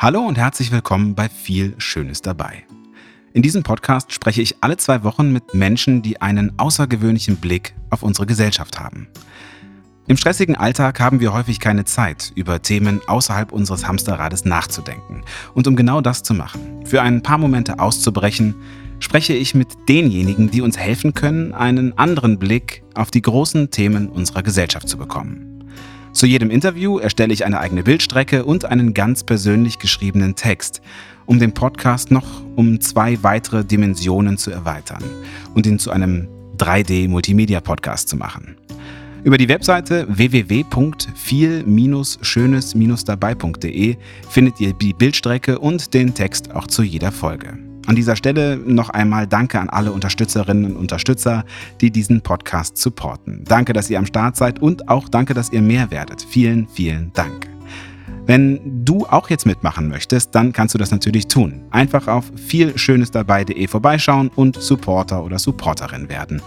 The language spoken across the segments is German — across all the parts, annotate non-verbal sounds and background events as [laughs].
Hallo und herzlich willkommen bei Viel Schönes dabei. In diesem Podcast spreche ich alle zwei Wochen mit Menschen, die einen außergewöhnlichen Blick auf unsere Gesellschaft haben. Im stressigen Alltag haben wir häufig keine Zeit, über Themen außerhalb unseres Hamsterrades nachzudenken. Und um genau das zu machen, für ein paar Momente auszubrechen, spreche ich mit denjenigen, die uns helfen können, einen anderen Blick auf die großen Themen unserer Gesellschaft zu bekommen. Zu jedem Interview erstelle ich eine eigene Bildstrecke und einen ganz persönlich geschriebenen Text, um den Podcast noch um zwei weitere Dimensionen zu erweitern und ihn zu einem 3D-Multimedia-Podcast zu machen. Über die Webseite www.viel-schönes-dabei.de findet ihr die Bildstrecke und den Text auch zu jeder Folge. An dieser Stelle noch einmal Danke an alle Unterstützerinnen und Unterstützer, die diesen Podcast supporten. Danke, dass ihr am Start seid und auch danke, dass ihr mehr werdet. Vielen, vielen Dank. Wenn du auch jetzt mitmachen möchtest, dann kannst du das natürlich tun. Einfach auf vielschönesdabei.de vorbeischauen und Supporter oder Supporterin werden.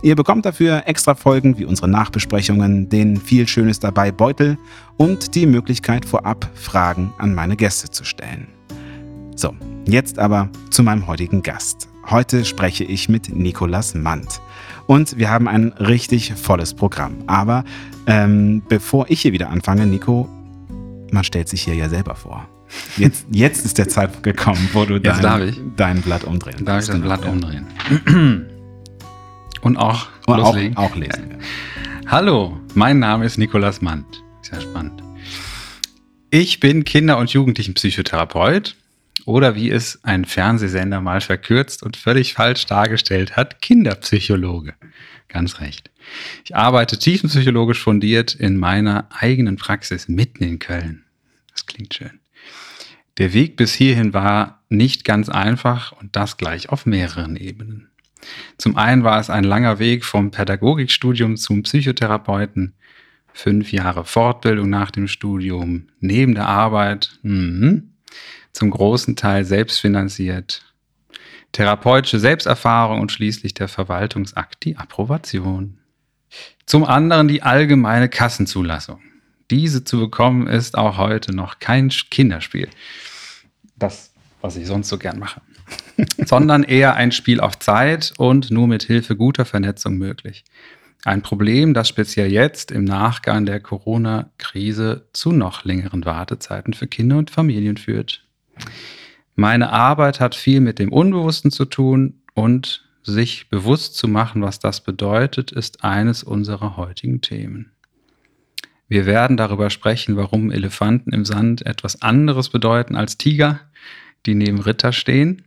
Ihr bekommt dafür extra Folgen wie unsere Nachbesprechungen, den viel Schönes dabei Beutel und die Möglichkeit vorab Fragen an meine Gäste zu stellen. So, jetzt aber zu meinem heutigen Gast. Heute spreche ich mit Nikolas Mant. Und wir haben ein richtig volles Programm. Aber ähm, bevor ich hier wieder anfange, Nico, man stellt sich hier ja selber vor. Jetzt, [laughs] jetzt ist der Zeitpunkt gekommen, wo du dein, dein, Blatt umdrehen Darf ich das genau. Blatt umdrehen? Und auch Und loslegen? Auch, auch lesen. Ja. Hallo, mein Name ist Nikolas Mant. Sehr spannend. Ich bin Kinder- und Jugendlichenpsychotherapeut oder wie es ein Fernsehsender mal verkürzt und völlig falsch dargestellt hat, Kinderpsychologe. Ganz recht. Ich arbeite tiefenpsychologisch fundiert in meiner eigenen Praxis mitten in Köln. Das klingt schön. Der Weg bis hierhin war nicht ganz einfach und das gleich auf mehreren Ebenen. Zum einen war es ein langer Weg vom Pädagogikstudium zum Psychotherapeuten, fünf Jahre Fortbildung nach dem Studium, neben der Arbeit, mh, zum großen Teil selbstfinanziert. Therapeutische Selbsterfahrung und schließlich der Verwaltungsakt, die Approbation. Zum anderen die allgemeine Kassenzulassung. Diese zu bekommen ist auch heute noch kein Kinderspiel. Das, was ich sonst so gern mache. [laughs] Sondern eher ein Spiel auf Zeit und nur mit Hilfe guter Vernetzung möglich. Ein Problem, das speziell jetzt im Nachgang der Corona-Krise zu noch längeren Wartezeiten für Kinder und Familien führt. Meine Arbeit hat viel mit dem Unbewussten zu tun und sich bewusst zu machen, was das bedeutet, ist eines unserer heutigen Themen. Wir werden darüber sprechen, warum Elefanten im Sand etwas anderes bedeuten als Tiger, die neben Ritter stehen,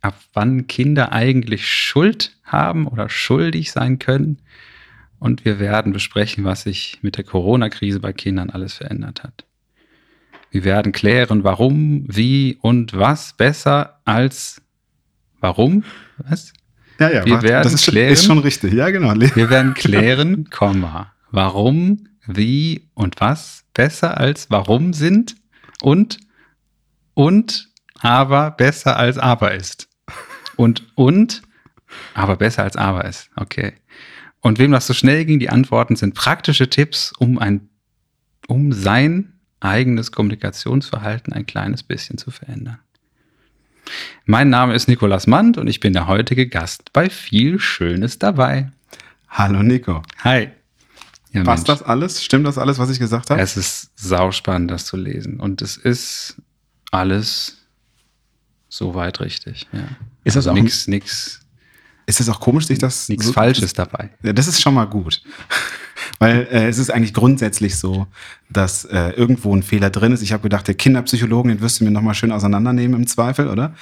ab wann Kinder eigentlich Schuld haben oder schuldig sein können und wir werden besprechen, was sich mit der Corona-Krise bei Kindern alles verändert hat. Wir werden klären, warum, wie und was besser als warum. Was? Ja, ja, wir warte, werden das ist, klären, ist schon richtig. Ja, genau. [laughs] Wir werden klären, Komma, warum, wie und was besser als warum sind und und aber besser als aber ist. Und und aber besser als aber ist. Okay. Und wem das so schnell ging, die Antworten sind praktische Tipps, um ein um sein eigenes Kommunikationsverhalten ein kleines bisschen zu verändern. Mein Name ist Nikolas Mand und ich bin der heutige Gast bei Viel Schönes dabei. Hallo Nico. Hi. Ja, Passt Mensch. das alles? Stimmt das alles, was ich gesagt habe? Es ist sauspannend, das zu lesen. Und es ist alles soweit richtig. Ja. Ist das also auch nix, nix ist es auch komisch, sich das. Nichts so, Falsches dabei. Ja, das ist schon mal gut. Weil äh, es ist eigentlich grundsätzlich so, dass äh, irgendwo ein Fehler drin ist. Ich habe gedacht, der Kinderpsychologen, den wirst du mir nochmal schön auseinandernehmen im Zweifel, oder?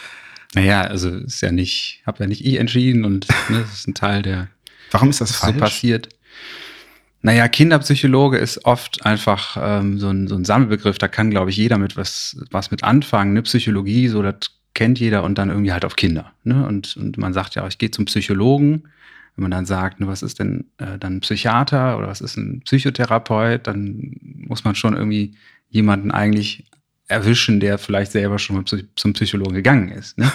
Naja, also ist ja nicht, habe ja nicht ich entschieden und ne, das ist ein Teil der. Warum ist das falsch? So passiert. Naja, Kinderpsychologe ist oft einfach ähm, so, ein, so ein Sammelbegriff. Da kann, glaube ich, jeder mit was, was mit anfangen. Ne? Psychologie, so das kennt jeder und dann irgendwie halt auf Kinder. Ne? Und, und man sagt ja, ich gehe zum Psychologen. Wenn man dann sagt, ne, was ist denn äh, dann ein Psychiater oder was ist ein Psychotherapeut, dann muss man schon irgendwie jemanden eigentlich erwischen, der vielleicht selber schon mal zum Psychologen gegangen ist, ne?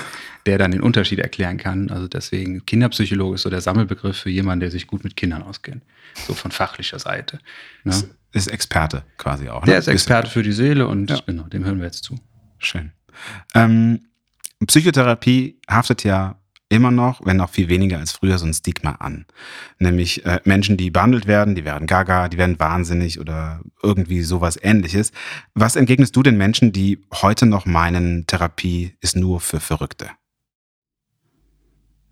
der dann den Unterschied erklären kann. Also deswegen, Kinderpsychologe ist so der Sammelbegriff für jemanden, der sich gut mit Kindern auskennt. So von fachlicher Seite. Ne? Ist Experte quasi auch. Ne? Der ist Experte für die Seele und ja. genau, dem hören wir jetzt zu. Schön. Ähm, Psychotherapie haftet ja immer noch, wenn auch viel weniger als früher, so ein Stigma an. Nämlich äh, Menschen, die behandelt werden, die werden gaga, die werden wahnsinnig oder irgendwie sowas ähnliches. Was entgegnest du den Menschen, die heute noch meinen, Therapie ist nur für Verrückte?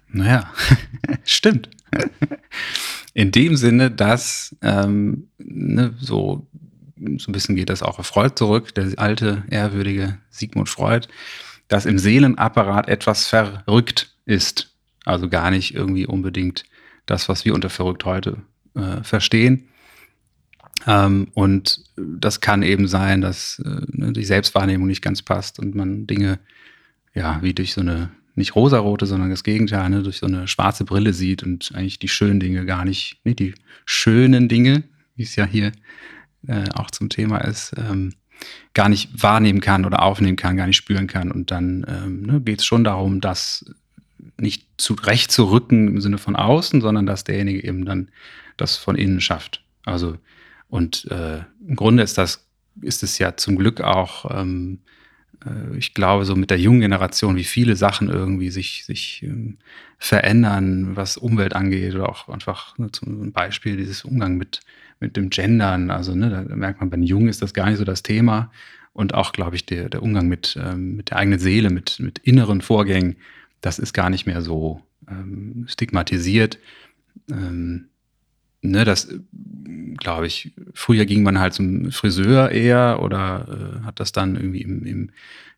Naja, [laughs] stimmt. In dem Sinne, dass ähm, ne, so, so ein bisschen geht das auch auf Freud zurück, der alte, ehrwürdige Sigmund Freud, dass im Seelenapparat etwas verrückt ist. Also gar nicht irgendwie unbedingt das, was wir unter verrückt heute äh, verstehen. Ähm, und das kann eben sein, dass äh, ne, die Selbstwahrnehmung nicht ganz passt und man Dinge ja wie durch so eine nicht rosarote, sondern das Gegenteil, ne, durch so eine schwarze Brille sieht und eigentlich die schönen Dinge gar nicht, nee, die schönen Dinge, wie es ja hier äh, auch zum Thema ist, ähm, gar nicht wahrnehmen kann oder aufnehmen kann, gar nicht spüren kann. Und dann ähm, ne, geht es schon darum, das nicht zurecht zu rücken im Sinne von außen, sondern dass derjenige eben dann das von innen schafft. Also und äh, im Grunde ist das ist es ja zum Glück auch, ähm, äh, ich glaube, so mit der jungen Generation, wie viele Sachen irgendwie sich, sich ähm, verändern, was Umwelt angeht, oder auch einfach ne, zum Beispiel dieses Umgang mit, mit dem Gendern. Also ne, da merkt man, bei den Jungen ist das gar nicht so das Thema. Und auch, glaube ich, der, der Umgang mit, ähm, mit der eigenen Seele, mit, mit inneren Vorgängen, das ist gar nicht mehr so ähm, stigmatisiert. Ähm, ne, das glaube ich, früher ging man halt zum Friseur eher oder äh, hat das dann irgendwie im, im,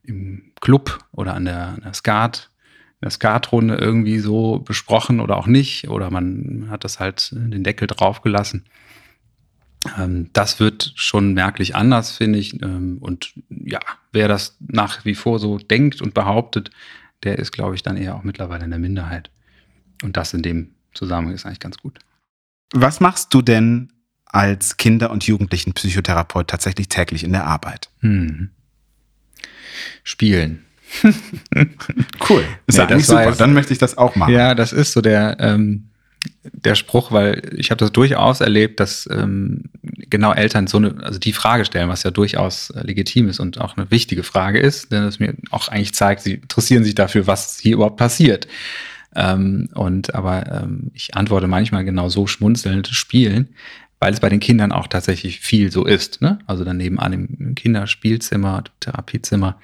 im Club oder an der, an der Skat, in der Skatrunde irgendwie so besprochen oder auch nicht. Oder man hat das halt den Deckel draufgelassen. Ähm, das wird schon merklich anders, finde ich. Ähm, und ja, wer das nach wie vor so denkt und behauptet, der ist, glaube ich, dann eher auch mittlerweile in der Minderheit. Und das in dem Zusammenhang ist eigentlich ganz gut. Was machst du denn als Kinder- und Jugendlichen-Psychotherapeut tatsächlich täglich in der Arbeit? Hm. Spielen. [laughs] cool. Ist nee, eigentlich super. Dann möchte ich das auch machen. Ja, das ist so der, ähm, der Spruch, weil ich habe das durchaus erlebt, dass ähm, genau Eltern so eine, also die Frage stellen, was ja durchaus äh, legitim ist und auch eine wichtige Frage ist, denn es mir auch eigentlich zeigt, sie interessieren sich dafür, was hier überhaupt passiert. Ähm, und aber ähm, ich antworte manchmal genau so schmunzelnd spielen, weil es bei den Kindern auch tatsächlich viel so ist. Ne? Also dann nebenan im Kinderspielzimmer, Therapiezimmer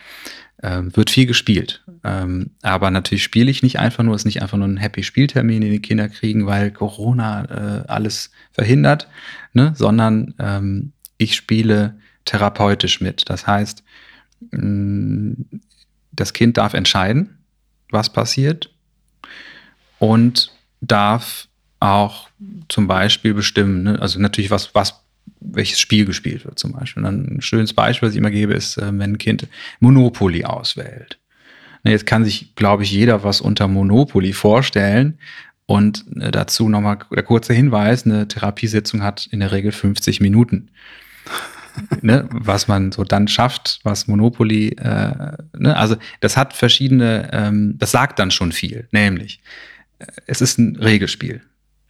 äh, wird viel gespielt. Ähm, aber natürlich spiele ich nicht einfach nur, es ist nicht einfach nur ein Happy Spieltermin, den die Kinder kriegen, weil Corona äh, alles verhindert, ne? sondern ähm, ich spiele therapeutisch mit. Das heißt, mh, mm, das Kind darf entscheiden, was passiert und darf auch zum Beispiel bestimmen, ne? also natürlich was, was, welches Spiel gespielt wird zum Beispiel. Und ein schönes Beispiel, was ich immer gebe, ist, äh, wenn ein Kind Monopoly auswählt. Jetzt kann sich, glaube ich, jeder was unter Monopoly vorstellen. Und äh, dazu nochmal der kurze Hinweis, eine Therapiesitzung hat in der Regel 50 Minuten. [laughs] ne, was man so dann schafft, was Monopoly, äh, ne, also das hat verschiedene, ähm, das sagt dann schon viel, nämlich es ist ein Regelspiel.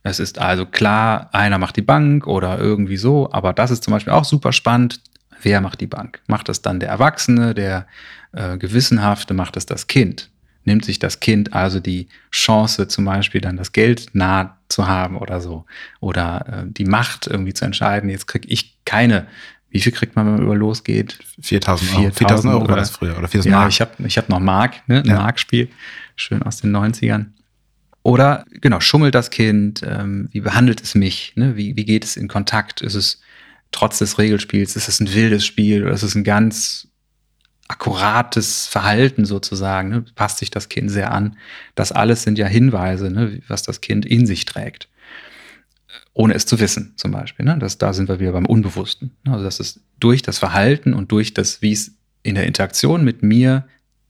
Es ist also klar, einer macht die Bank oder irgendwie so, aber das ist zum Beispiel auch super spannend. Wer macht die Bank? Macht das dann der Erwachsene, der äh, Gewissenhafte, macht es das Kind? Nimmt sich das Kind also die Chance, zum Beispiel dann das Geld nah zu haben oder so? Oder äh, die Macht irgendwie zu entscheiden, jetzt kriege ich keine wie viel kriegt man, wenn man über losgeht? 4000 Euro. 4000 Euro war das früher. Oder 4000 ja, Mark. ich habe ich hab noch Mark, ne? ein ja. Markspiel. Schön aus den 90ern. Oder genau, schummelt das Kind? Ähm, wie behandelt es mich? Ne? Wie, wie geht es in Kontakt? Ist es trotz des Regelspiels, ist es ein wildes Spiel oder ist es ein ganz akkurates Verhalten sozusagen? Ne? Passt sich das Kind sehr an? Das alles sind ja Hinweise, ne? was das Kind in sich trägt. Ohne es zu wissen, zum Beispiel. Ne? Das, da sind wir wieder beim Unbewussten. Also, das ist durch das Verhalten und durch das, wie es in der Interaktion mit mir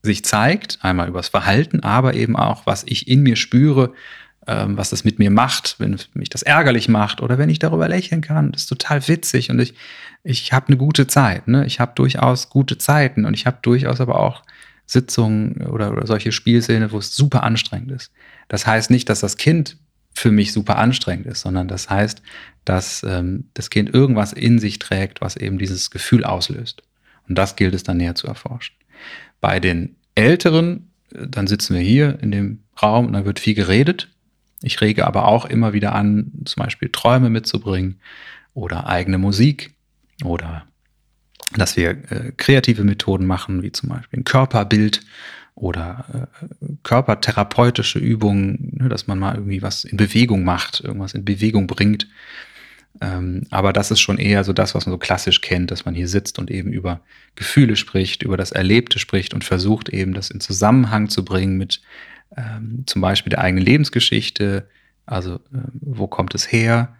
sich zeigt, einmal übers Verhalten, aber eben auch, was ich in mir spüre, ähm, was das mit mir macht, wenn mich das ärgerlich macht oder wenn ich darüber lächeln kann. Das ist total witzig und ich, ich habe eine gute Zeit. Ne? Ich habe durchaus gute Zeiten und ich habe durchaus aber auch Sitzungen oder, oder solche Spielszene, wo es super anstrengend ist. Das heißt nicht, dass das Kind für mich super anstrengend ist, sondern das heißt, dass ähm, das Kind irgendwas in sich trägt, was eben dieses Gefühl auslöst. Und das gilt es dann näher zu erforschen. Bei den Älteren, dann sitzen wir hier in dem Raum und dann wird viel geredet. Ich rege aber auch immer wieder an, zum Beispiel Träume mitzubringen oder eigene Musik oder dass wir äh, kreative Methoden machen, wie zum Beispiel ein Körperbild oder äh, körpertherapeutische Übungen, ne, dass man mal irgendwie was in Bewegung macht, irgendwas in Bewegung bringt. Ähm, aber das ist schon eher so das, was man so klassisch kennt, dass man hier sitzt und eben über Gefühle spricht, über das Erlebte spricht und versucht eben das in Zusammenhang zu bringen mit ähm, zum Beispiel der eigenen Lebensgeschichte. Also äh, wo kommt es her?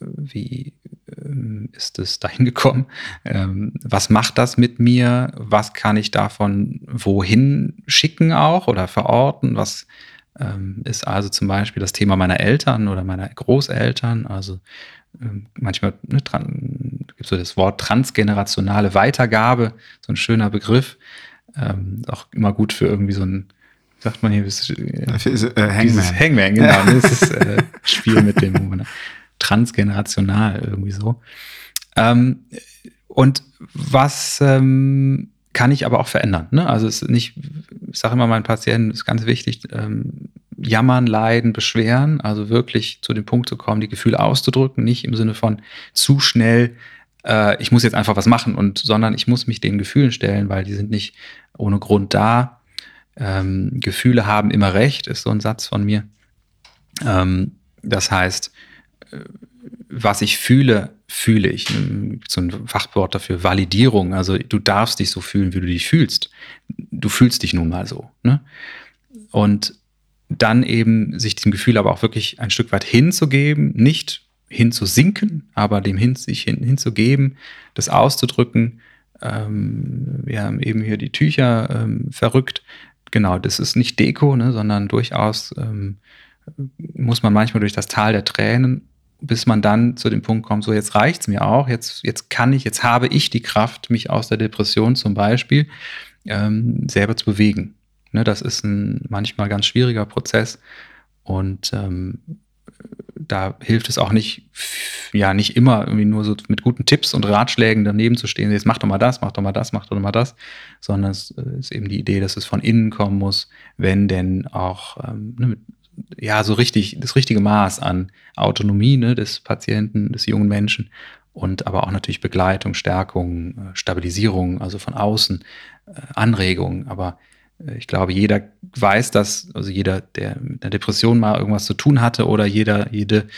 Wie ähm, ist es dahin gekommen? Ähm, was macht das mit mir? Was kann ich davon wohin schicken auch oder verorten? Was ähm, ist also zum Beispiel das Thema meiner Eltern oder meiner Großeltern? Also manchmal ne, gibt es so das Wort transgenerationale Weitergabe, so ein schöner Begriff. Ähm, auch immer gut für irgendwie so ein, sagt man hier, ist, äh, äh, Hangman. Hangman, genau. Ne, [laughs] das ist äh, Spiel mit dem transgenerational irgendwie so. Ähm, und was ähm, kann ich aber auch verändern? Ne? Also es ist nicht, ich sage immer meinen Patienten, ist ganz wichtig, ähm, jammern, leiden, beschweren, also wirklich zu dem Punkt zu kommen, die Gefühle auszudrücken, nicht im Sinne von zu schnell, äh, ich muss jetzt einfach was machen und, sondern ich muss mich den Gefühlen stellen, weil die sind nicht ohne Grund da. Ähm, Gefühle haben immer recht, ist so ein Satz von mir. Ähm, das heißt, äh, was ich fühle, fühle ich. So ein Fachwort dafür, Validierung. Also du darfst dich so fühlen, wie du dich fühlst. Du fühlst dich nun mal so. Ne? Und dann eben sich dem Gefühl aber auch wirklich ein Stück weit hinzugeben, nicht hinzusinken, aber dem hin, sich hin, hinzugeben, das auszudrücken. Ähm, wir haben eben hier die Tücher ähm, verrückt. Genau, das ist nicht Deko, ne, sondern durchaus ähm, muss man manchmal durch das Tal der Tränen, bis man dann zu dem Punkt kommt, so jetzt reicht es mir auch, jetzt, jetzt kann ich, jetzt habe ich die Kraft, mich aus der Depression zum Beispiel ähm, selber zu bewegen. Ne, das ist ein manchmal ganz schwieriger Prozess. Und ähm, da hilft es auch nicht, ja, nicht immer irgendwie nur so mit guten Tipps und Ratschlägen daneben zu stehen, jetzt mach doch mal das, mach doch mal das, mach doch mal das, sondern es äh, ist eben die Idee, dass es von innen kommen muss, wenn denn auch ähm, ne, ja, so richtig, das richtige Maß an Autonomie ne, des Patienten, des jungen Menschen und aber auch natürlich Begleitung, Stärkung, äh, Stabilisierung, also von außen, äh, Anregung, aber ich glaube, jeder weiß das, also jeder, der mit einer Depression mal irgendwas zu tun hatte oder jeder, jede,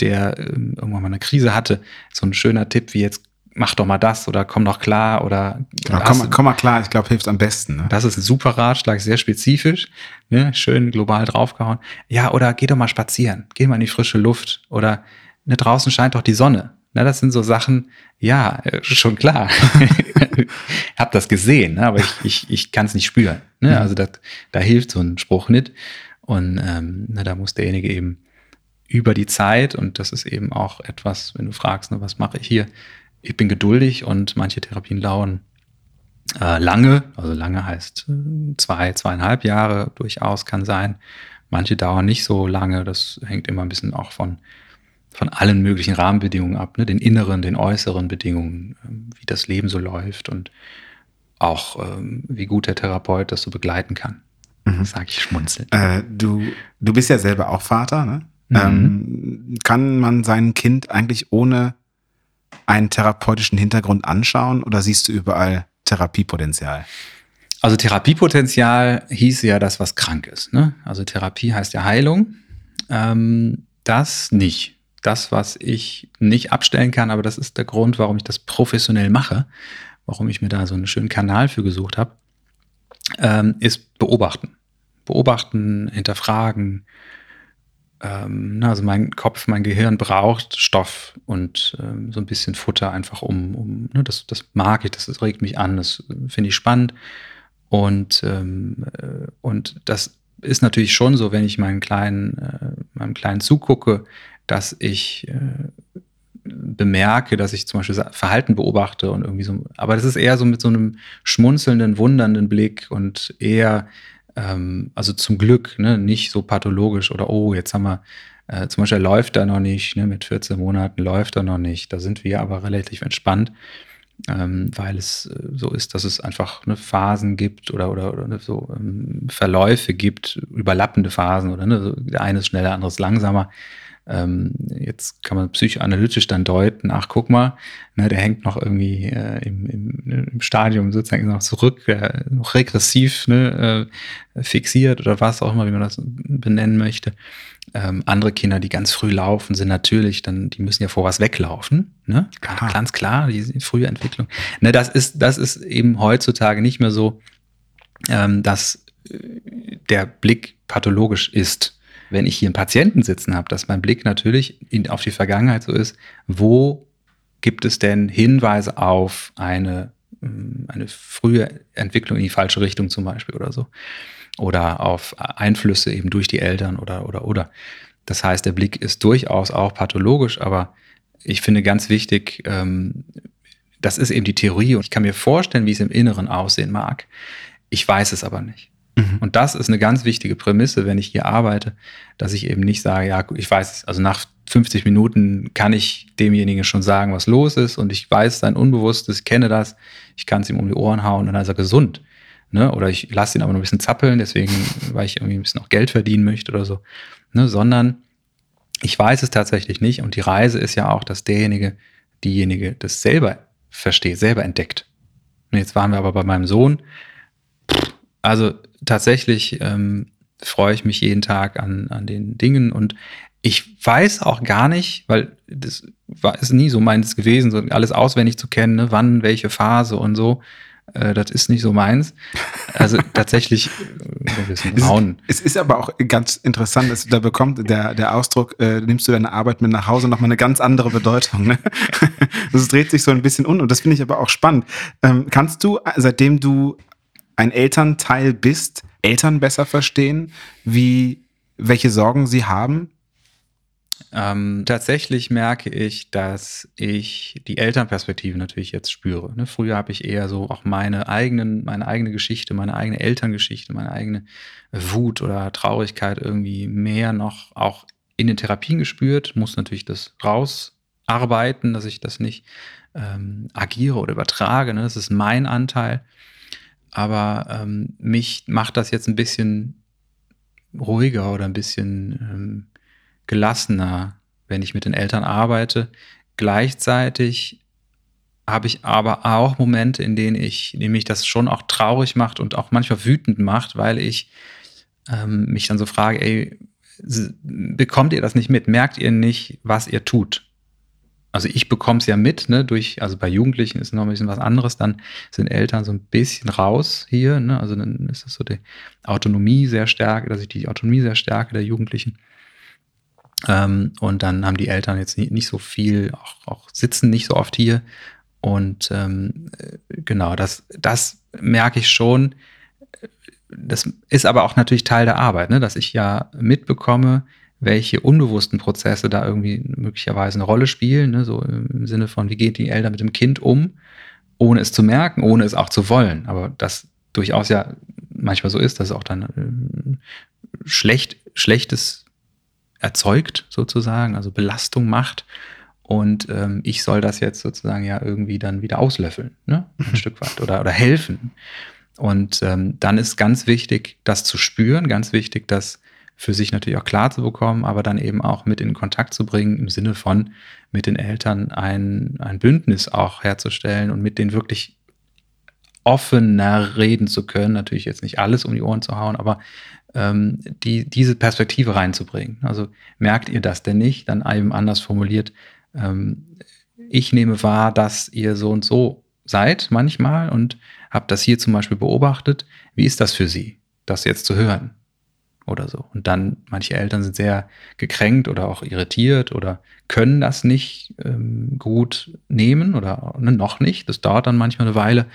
der ähm, irgendwann mal eine Krise hatte, so ein schöner Tipp wie jetzt mach doch mal das oder komm doch klar oder genau, komm, komm, mal klar, ich glaube, hilft am besten. Ne? Das ist ein super Ratschlag, sehr spezifisch, ne? schön global draufgehauen. Ja, oder geh doch mal spazieren, geh mal in die frische Luft oder ne, draußen scheint doch die Sonne. Na, das sind so Sachen, ja, äh, schon klar. [laughs] hab das gesehen, ne? aber ich, ich, ich kann es nicht spüren. Ne? Mhm. Also das, da hilft so ein Spruch nicht. Und ähm, na, da muss derjenige eben über die Zeit, und das ist eben auch etwas, wenn du fragst, ne, was mache ich hier? Ich bin geduldig und manche Therapien dauern äh, lange, also lange heißt äh, zwei, zweieinhalb Jahre durchaus kann sein. Manche dauern nicht so lange, das hängt immer ein bisschen auch von von allen möglichen Rahmenbedingungen ab, ne? den inneren, den äußeren Bedingungen, ähm, wie das Leben so läuft und auch ähm, wie gut der Therapeut das so begleiten kann. Mhm. Sag ich schmunzelnd. Äh, du, du bist ja selber auch Vater, ne? Mhm. Ähm, kann man sein Kind eigentlich ohne einen therapeutischen Hintergrund anschauen oder siehst du überall Therapiepotenzial? Also Therapiepotenzial hieß ja das, was krank ist. Ne? Also Therapie heißt ja Heilung. Ähm, das nicht das, was ich nicht abstellen kann, aber das ist der Grund, warum ich das professionell mache, warum ich mir da so einen schönen Kanal für gesucht habe, ähm, ist beobachten. Beobachten, hinterfragen. Ähm, also mein Kopf, mein Gehirn braucht Stoff und ähm, so ein bisschen Futter einfach um, um ne, das, das mag ich, das, das regt mich an, das finde ich spannend. Und, ähm, äh, und das ist natürlich schon so, wenn ich meinen kleinen, äh, meinem Kleinen zugucke, dass ich äh, bemerke, dass ich zum Beispiel Verhalten beobachte und irgendwie so, aber das ist eher so mit so einem schmunzelnden, wundernden Blick und eher, ähm, also zum Glück, ne, nicht so pathologisch oder oh, jetzt haben wir, äh, zum Beispiel läuft er noch nicht, ne, mit 14 Monaten läuft er noch nicht, da sind wir aber relativ entspannt. ähm, weil es äh, so ist, dass es einfach ne, Phasen gibt oder, oder, oder so ähm, Verläufe gibt, überlappende Phasen oder ne, der eine ist schneller, der andere ist langsamer. Ähm, jetzt kann man psychoanalytisch dann deuten, ach guck mal, ne, der hängt noch irgendwie äh, im, im, im Stadium sozusagen noch zurück, äh, noch regressiv ne, äh, fixiert oder was auch immer, wie man das benennen möchte. Ähm, andere Kinder, die ganz früh laufen, sind natürlich dann, die müssen ja vor was weglaufen, ne? Ganz, ganz klar, die frühe Entwicklung. Ne, das ist, das ist eben heutzutage nicht mehr so, ähm, dass äh, der Blick pathologisch ist wenn ich hier einen Patienten sitzen habe, dass mein Blick natürlich in, auf die Vergangenheit so ist, wo gibt es denn Hinweise auf eine, mm, eine frühe Entwicklung in die falsche Richtung zum Beispiel oder so. Oder auf Einflüsse eben durch die Eltern oder, oder, oder. Das heißt, der Blick ist durchaus auch pathologisch, aber ich finde ganz wichtig, ähm, das ist eben die Theorie und ich kann mir vorstellen, wie es im Inneren aussehen mag. Ich weiß es aber nicht. Mhm. Und das ist eine ganz wichtige Prämisse, wenn ich hier arbeite, dass ich eben nicht sage, ja, ich weiß, also nach 50 Minuten kann ich demjenigen schon sagen, was los ist und ich weiß sein Unbewusstes, kenne das, ich kann es ihm um die Ohren hauen und dann ist er gesund. Ne? Oder ich lasse ihn aber noch ein bisschen zappeln, deswegen, [laughs] weil ich irgendwie ein bisschen noch Geld verdienen möchte oder so. Ne? Sondern ich weiß es tatsächlich nicht und die Reise ist ja auch, dass derjenige, diejenige das selber versteht, selber entdeckt. Und jetzt waren wir aber bei meinem Sohn. Also tatsächlich ähm, freue ich mich jeden Tag an, an den Dingen und ich weiß auch gar nicht, weil das war, ist nie so meins gewesen, so alles auswendig zu kennen, ne, wann, welche Phase und so. Äh, das ist nicht so meins. Also [laughs] tatsächlich äh, braun. Es, es ist aber auch ganz interessant, dass da bekommt der, der Ausdruck, äh, nimmst du deine Arbeit mit nach Hause, nochmal eine ganz andere Bedeutung. Ne? [laughs] Das dreht sich so ein bisschen um und das finde ich aber auch spannend. Ähm, kannst du, seitdem du ein Elternteil bist, Eltern besser verstehen, wie, welche Sorgen sie haben? Ähm, tatsächlich merke ich, dass ich die Elternperspektive natürlich jetzt spüre. Ne? Früher habe ich eher so auch meine eigenen, meine eigene Geschichte, meine eigene Elterngeschichte, meine eigene Wut oder Traurigkeit irgendwie mehr noch auch in den Therapien gespürt, muss natürlich das rausarbeiten, dass ich das nicht ähm, agiere oder übertrage. Ne? Das ist mein Anteil. Aber ähm, mich macht das jetzt ein bisschen ruhiger oder ein bisschen ähm, gelassener, wenn ich mit den Eltern arbeite. Gleichzeitig habe ich aber auch Momente, in denen ich, mich das schon auch traurig macht und auch manchmal wütend macht, weil ich ähm, mich dann so frage, ey, bekommt ihr das nicht mit? Merkt ihr nicht, was ihr tut? Also ich bekomme es ja mit, ne, durch, also bei Jugendlichen ist noch ein bisschen was anderes, dann sind Eltern so ein bisschen raus hier, ne, also dann ist das so die Autonomie sehr stark, dass ich die Autonomie sehr stärke der Jugendlichen. Ähm, und dann haben die Eltern jetzt nicht, nicht so viel, auch, auch, sitzen nicht so oft hier. Und ähm, genau, das, das merke ich schon. Das ist aber auch natürlich Teil der Arbeit, ne, dass ich ja mitbekomme, welche unbewussten Prozesse da irgendwie möglicherweise eine Rolle spielen, ne? so im Sinne von, wie geht die Eltern mit dem Kind um, ohne es zu merken, ohne es auch zu wollen. Aber das durchaus ja manchmal so ist, dass es auch dann äh, schlecht, Schlechtes erzeugt, sozusagen, also Belastung macht. Und ähm, ich soll das jetzt sozusagen ja irgendwie dann wieder auslöffeln, ne? ein mhm. Stück weit oder, oder helfen. Und ähm, dann ist ganz wichtig, das zu spüren, ganz wichtig, dass für sich natürlich auch klar zu bekommen, aber dann eben auch mit in Kontakt zu bringen, im Sinne von mit den Eltern ein, ein Bündnis auch herzustellen und mit denen wirklich offener reden zu können. Natürlich jetzt nicht alles um die Ohren zu hauen, aber ähm, die, diese Perspektive reinzubringen. Also merkt ihr das denn nicht? Dann eben anders formuliert, ähm, ich nehme wahr, dass ihr so und so seid manchmal und habe das hier zum Beispiel beobachtet. Wie ist das für Sie, das jetzt zu hören? Oder so. Und dann, manche Eltern sind sehr gekränkt oder auch irritiert oder können das nicht ähm, gut nehmen oder ne, noch nicht. Das dauert dann manchmal eine Weile.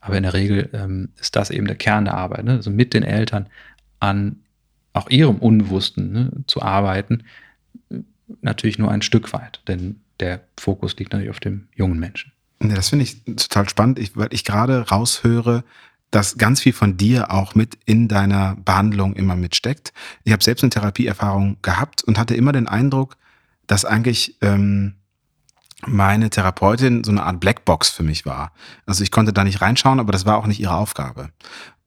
Aber in der Regel ähm, ist das eben der Kern der Arbeit. Ne? Also mit den Eltern an auch ihrem Unbewussten ne, zu arbeiten. Natürlich nur ein Stück weit, denn der Fokus liegt natürlich auf dem jungen Menschen. Ja, das finde ich total spannend, ich, weil ich gerade raushöre, dass ganz viel von dir auch mit in deiner Behandlung immer mitsteckt. Ich habe selbst eine Therapieerfahrung gehabt und hatte immer den Eindruck, dass eigentlich ähm, meine Therapeutin so eine Art Blackbox für mich war. Also ich konnte da nicht reinschauen, aber das war auch nicht ihre Aufgabe.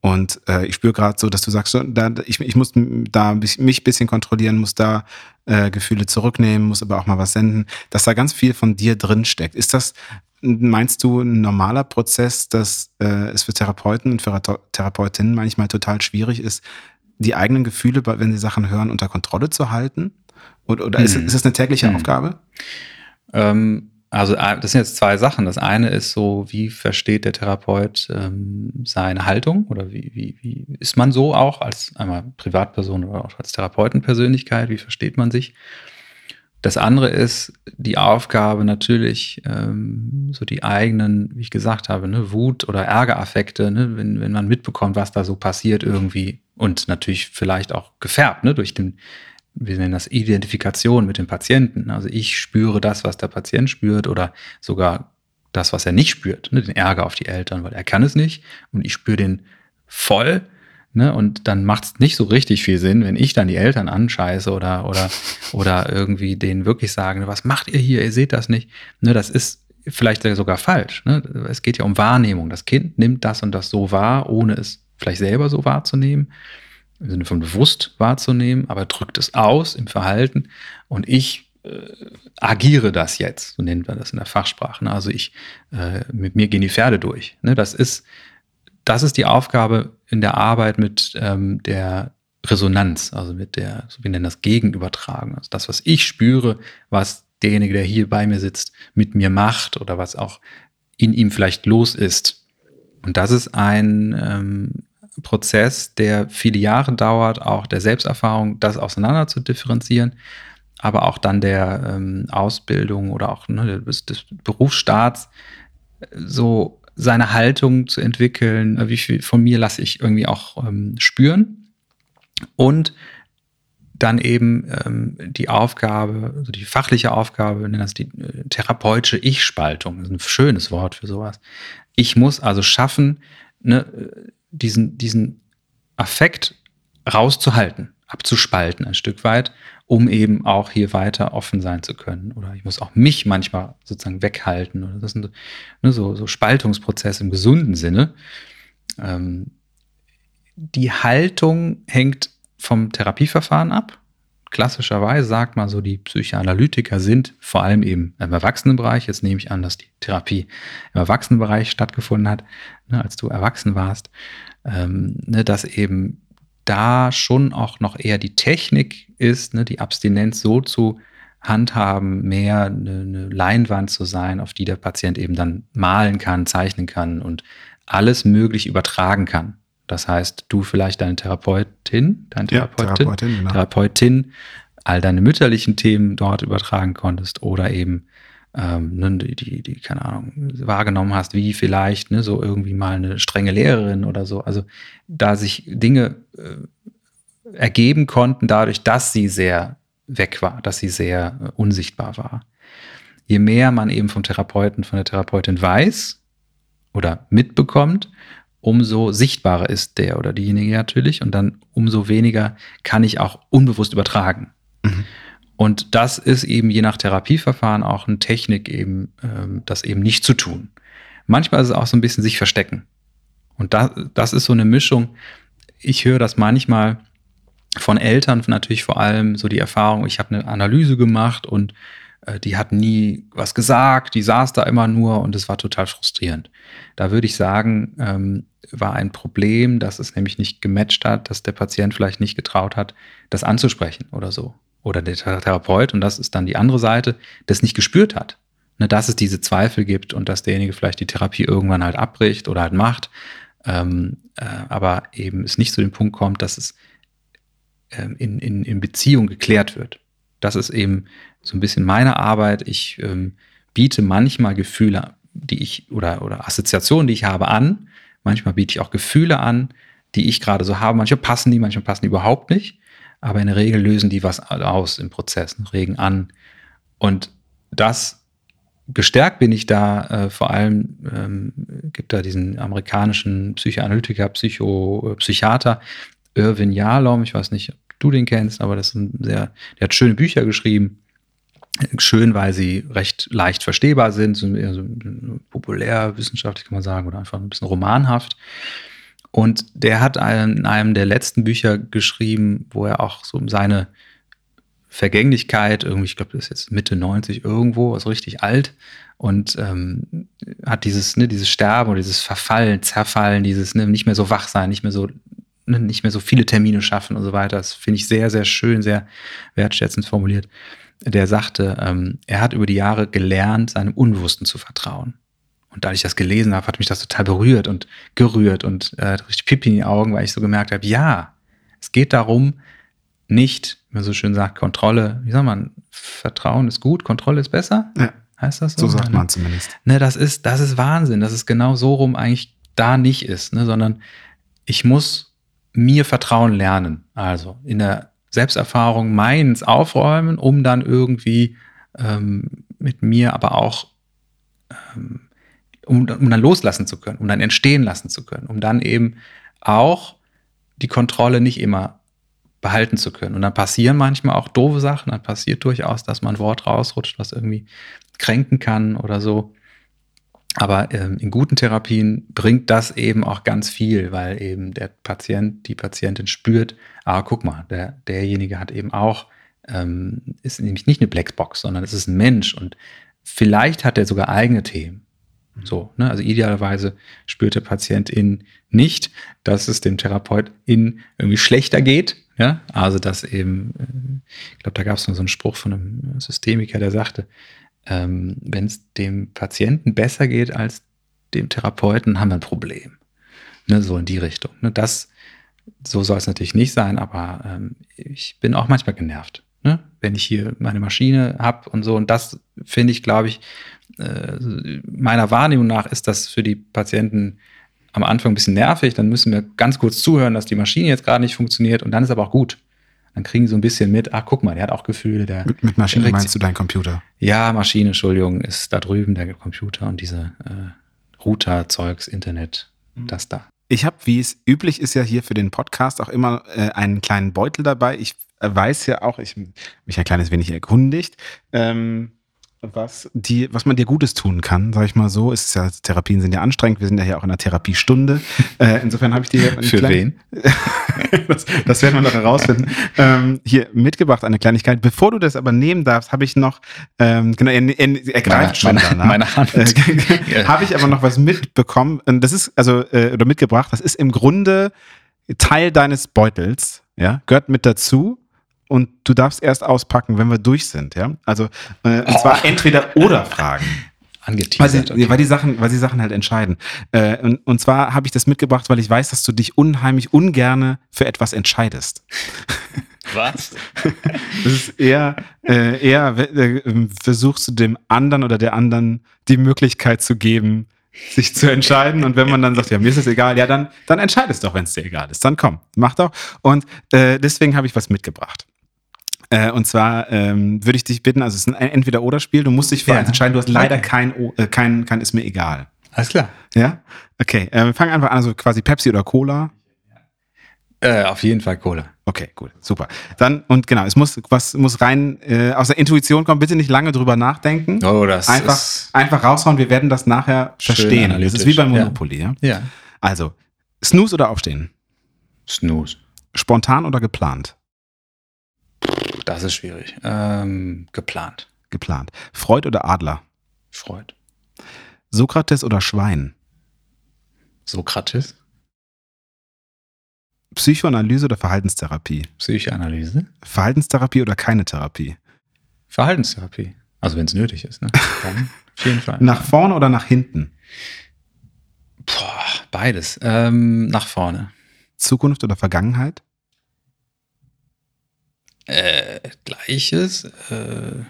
Und äh, ich spüre gerade so, dass du sagst, so, da, ich, ich muss da mich ein bisschen kontrollieren, muss da äh, Gefühle zurücknehmen, muss aber auch mal was senden, dass da ganz viel von dir drin steckt. Ist das, meinst du, ein normaler Prozess, dass äh, es für Therapeuten und für Therapeutinnen manchmal total schwierig ist, die eigenen Gefühle, wenn sie Sachen hören, unter Kontrolle zu halten? Oder, oder hm. ist, ist es eine tägliche hm. Aufgabe? Ähm, also äh, das sind jetzt zwei Sachen. Das eine ist so, wie versteht der Therapeut ähm, seine Haltung oder wie, wie, wie ist man so auch als einmal Privatperson oder auch als Therapeutenpersönlichkeit, wie versteht man sich? Das andere ist die Aufgabe natürlich, ähm, so die eigenen, wie ich gesagt habe, ne, Wut- oder Ärgeraffekte, ne, wenn, wenn man mitbekommt, was da so passiert irgendwie und natürlich vielleicht auch gefärbt ne, durch den wir nennen das Identifikation mit dem Patienten. Also ich spüre das, was der Patient spürt oder sogar das, was er nicht spürt, ne, den Ärger auf die Eltern, weil er kann es nicht und ich spüre den voll. Ne, und dann macht es nicht so richtig viel Sinn, wenn ich dann die Eltern anscheiße oder, oder, [laughs] oder irgendwie denen wirklich sage, was macht ihr hier, ihr seht das nicht. Ne, das ist vielleicht sogar falsch. Ne? Es geht ja um Wahrnehmung. Das Kind nimmt das und das so wahr, ohne es vielleicht selber so wahrzunehmen im Sinne von bewusst wahrzunehmen, aber drückt es aus im Verhalten und ich äh, agiere das jetzt, so nennt man das in der Fachsprache. Ne? Also ich, äh, mit mir gehen die Pferde durch. Ne? Das ist, das ist die Aufgabe in der Arbeit mit ähm, der Resonanz, also mit der, wir nennen das Gegenübertragen. Also das, was ich spüre, was derjenige, der hier bei mir sitzt, mit mir macht oder was auch in ihm vielleicht los ist. Und das ist ein, ähm, Prozess, der viele Jahre dauert, auch der Selbsterfahrung, das auseinander zu differenzieren, aber auch dann der ähm, Ausbildung oder auch ne, des, des Berufsstarts, so seine Haltung zu entwickeln, wie viel von mir lasse ich irgendwie auch ähm, spüren und dann eben ähm, die Aufgabe, also die fachliche Aufgabe, nennen das die äh, therapeutische Ich-Spaltung, ist ein schönes Wort für sowas. Ich muss also schaffen, ne, diesen, diesen Affekt rauszuhalten, abzuspalten ein Stück weit, um eben auch hier weiter offen sein zu können. Oder ich muss auch mich manchmal sozusagen weghalten. Das sind ne, so, so Spaltungsprozesse im gesunden Sinne. Ähm, die Haltung hängt vom Therapieverfahren ab. Klassischerweise sagt man so, die Psychoanalytiker sind vor allem eben im Erwachsenenbereich. Jetzt nehme ich an, dass die Therapie im Erwachsenenbereich stattgefunden hat, ne, als du erwachsen warst, ähm, ne, dass eben da schon auch noch eher die Technik ist, ne, die Abstinenz so zu handhaben, mehr eine, eine Leinwand zu sein, auf die der Patient eben dann malen kann, zeichnen kann und alles möglich übertragen kann. Das heißt, du vielleicht deine Therapeutin, deine Therapeutin, ja, Therapeutin, genau. Therapeutin, all deine mütterlichen Themen dort übertragen konntest oder eben ähm, ne, die, die, die, keine Ahnung, wahrgenommen hast, wie vielleicht ne, so irgendwie mal eine strenge Lehrerin oder so. Also da sich Dinge äh, ergeben konnten, dadurch, dass sie sehr weg war, dass sie sehr äh, unsichtbar war. Je mehr man eben vom Therapeuten, von der Therapeutin weiß oder mitbekommt, umso sichtbarer ist der oder diejenige natürlich und dann umso weniger kann ich auch unbewusst übertragen. Mhm. Und das ist eben je nach Therapieverfahren auch eine Technik eben, ähm, das eben nicht zu tun. Manchmal ist es auch so ein bisschen sich verstecken. Und das, das ist so eine Mischung. Ich höre das manchmal von Eltern natürlich vor allem so die Erfahrung, ich habe eine Analyse gemacht und äh, die hat nie was gesagt, die saß da immer nur und es war total frustrierend. Da würde ich sagen, ähm, war ein Problem, dass es nämlich nicht gematcht hat, dass der Patient vielleicht nicht getraut hat, das anzusprechen oder so. Oder der Therapeut, und das ist dann die andere Seite, das nicht gespürt hat. Ne, dass es diese Zweifel gibt und dass derjenige vielleicht die Therapie irgendwann halt abbricht oder halt macht, ähm, äh, aber eben es nicht zu dem Punkt kommt, dass es ähm, in, in, in Beziehung geklärt wird. Das ist eben so ein bisschen meine Arbeit. Ich ähm, biete manchmal Gefühle, die ich oder, oder Assoziationen, die ich habe, an. Manchmal biete ich auch Gefühle an, die ich gerade so habe. Manchmal passen die, manchmal passen die überhaupt nicht. Aber in der Regel lösen die was aus im Prozess, regen an. Und das gestärkt bin ich da, äh, vor allem ähm, gibt da diesen amerikanischen Psychoanalytiker, Psycho, äh, Psychiater, Irvin Yalom, ich weiß nicht, ob du den kennst, aber das ist sehr, der hat schöne Bücher geschrieben, Schön, weil sie recht leicht verstehbar sind, so, eher so populär, wissenschaftlich kann man sagen, oder einfach ein bisschen romanhaft. Und der hat in einem der letzten Bücher geschrieben, wo er auch so seine Vergänglichkeit, irgendwie, ich glaube, das ist jetzt Mitte 90 irgendwo, ist richtig alt und ähm, hat dieses, ne, dieses Sterben oder dieses Verfallen, Zerfallen, dieses ne, nicht mehr so wach sein, nicht mehr so, nicht mehr so viele Termine schaffen und so weiter. Das finde ich sehr, sehr schön, sehr wertschätzend formuliert. Der sagte, ähm, er hat über die Jahre gelernt, seinem Unbewussten zu vertrauen. Und da ich das gelesen habe, hat mich das total berührt und gerührt und äh, richtig Pipi in die Augen, weil ich so gemerkt habe, ja, es geht darum, nicht, wie man so schön sagt, Kontrolle, wie soll man, Vertrauen ist gut, Kontrolle ist besser? Ja. Heißt das so? So sagt man zumindest. Ne, das ist, das ist Wahnsinn, dass es genau so rum eigentlich da nicht ist, ne, sondern ich muss mir Vertrauen lernen. Also in der Selbsterfahrung meins aufräumen, um dann irgendwie ähm, mit mir aber auch ähm, um, um dann loslassen zu können, um dann entstehen lassen zu können, um dann eben auch die Kontrolle nicht immer behalten zu können. Und dann passieren manchmal auch doofe Sachen, dann passiert durchaus, dass man ein Wort rausrutscht, was irgendwie kränken kann oder so. Aber ähm, in guten Therapien bringt das eben auch ganz viel, weil eben der Patient, die Patientin spürt, ah, guck mal, der, derjenige hat eben auch, ähm, ist nämlich nicht eine Blackbox, sondern es ist ein Mensch und vielleicht hat er sogar eigene Themen. So, ne? Also idealerweise spürt der Patient in nicht, dass es dem Therapeut in irgendwie schlechter geht. Ja, also dass eben, äh, ich glaube, da gab es noch so einen Spruch von einem Systemiker, der sagte, ähm, wenn es dem Patienten besser geht als dem Therapeuten, haben wir ein Problem. Ne? So in die Richtung. Ne? Das, so soll es natürlich nicht sein, aber ähm, ich bin auch manchmal genervt. Ne? Wenn ich hier meine Maschine habe und so. Und das finde ich, glaube ich, äh, meiner Wahrnehmung nach ist das für die Patienten am Anfang ein bisschen nervig. Dann müssen wir ganz kurz zuhören, dass die Maschine jetzt gerade nicht funktioniert. Und dann ist aber auch gut. Dann kriegen sie so ein bisschen mit, ach guck mal, der hat auch Gefühle. Der, mit, mit Maschine meinst du deinen Computer? Ja, Maschine, Entschuldigung, ist da drüben der Computer und diese äh, Router-Zeugs, Internet, mhm. das da. Ich habe, wie es üblich ist ja hier für den Podcast, auch immer äh, einen kleinen Beutel dabei. Ich äh, weiß ja auch, ich mich ein kleines wenig erkundigt. Ähm, was, die, was man dir Gutes tun kann, sag ich mal so. Ist ja, Therapien sind ja anstrengend. Wir sind ja hier auch in einer Therapiestunde. [laughs] Äh, insofern habe ich dir. Für kleine, wen? [laughs] das, das werden wir noch herausfinden. Ähm, hier mitgebracht eine Kleinigkeit. Bevor du das aber nehmen darfst, habe ich noch, ähm, genau, er, er, er greift schon meine, danach. Meine Hand. Äh, [laughs] habe ich aber noch was mitbekommen. Und das ist, also, äh, oder mitgebracht. Das ist im Grunde Teil deines Beutels. Ja, gehört mit dazu und du darfst erst auspacken, wenn wir durch sind, ja? Also äh, und zwar oh. entweder oder Fragen. [laughs] Angeteasert. Weil, okay. weil, die Sachen, weil die Sachen halt entscheiden. Äh, und, und zwar habe ich das mitgebracht, weil ich weiß, dass du dich unheimlich ungerne für etwas entscheidest. [laughs] Was? [laughs] Das ist eher, äh, eher äh, versuchst du dem anderen oder der anderen die Möglichkeit zu geben, sich zu entscheiden. Und wenn man dann sagt, ja, mir ist es egal, ja, dann, dann entscheid es doch, wenn es dir egal ist. Dann komm, mach doch. Und äh, deswegen habe ich was mitgebracht. Äh, und zwar ähm, würde ich dich bitten, also es ist ein Entweder-Oder-Spiel, du musst dich für ja. eins entscheiden, du hast leider okay. kein, äh, kein, kein ist mir egal. Alles klar. Ja? Okay, äh, wir fangen einfach an, also quasi Pepsi oder Cola. Äh, auf jeden Fall Cola. Okay, gut, super. Dann, und genau, es muss was muss rein äh, aus der Intuition kommen, bitte nicht lange drüber nachdenken. Oh, das einfach, ist einfach raushauen, wir werden das nachher verstehen. Das ist wie beim Monopoly, ja. ja? Ja. Also, Snooze oder Aufstehen? Snooze. Spontan oder geplant? Das ist schwierig. Ähm, geplant. Geplant. Freud oder Adler? Freud. Sokrates oder Schwein? Sokrates. Psychoanalyse oder Verhaltenstherapie? Psychoanalyse. Verhaltenstherapie oder keine Therapie? Verhaltenstherapie. Also wenn es nötig ist, ne? Dann auf jeden Fall. Nach vorne oder nach hinten? Boah, beides. Ähm, nach vorne. Zukunft oder Vergangenheit? Äh, Gleiches, äh,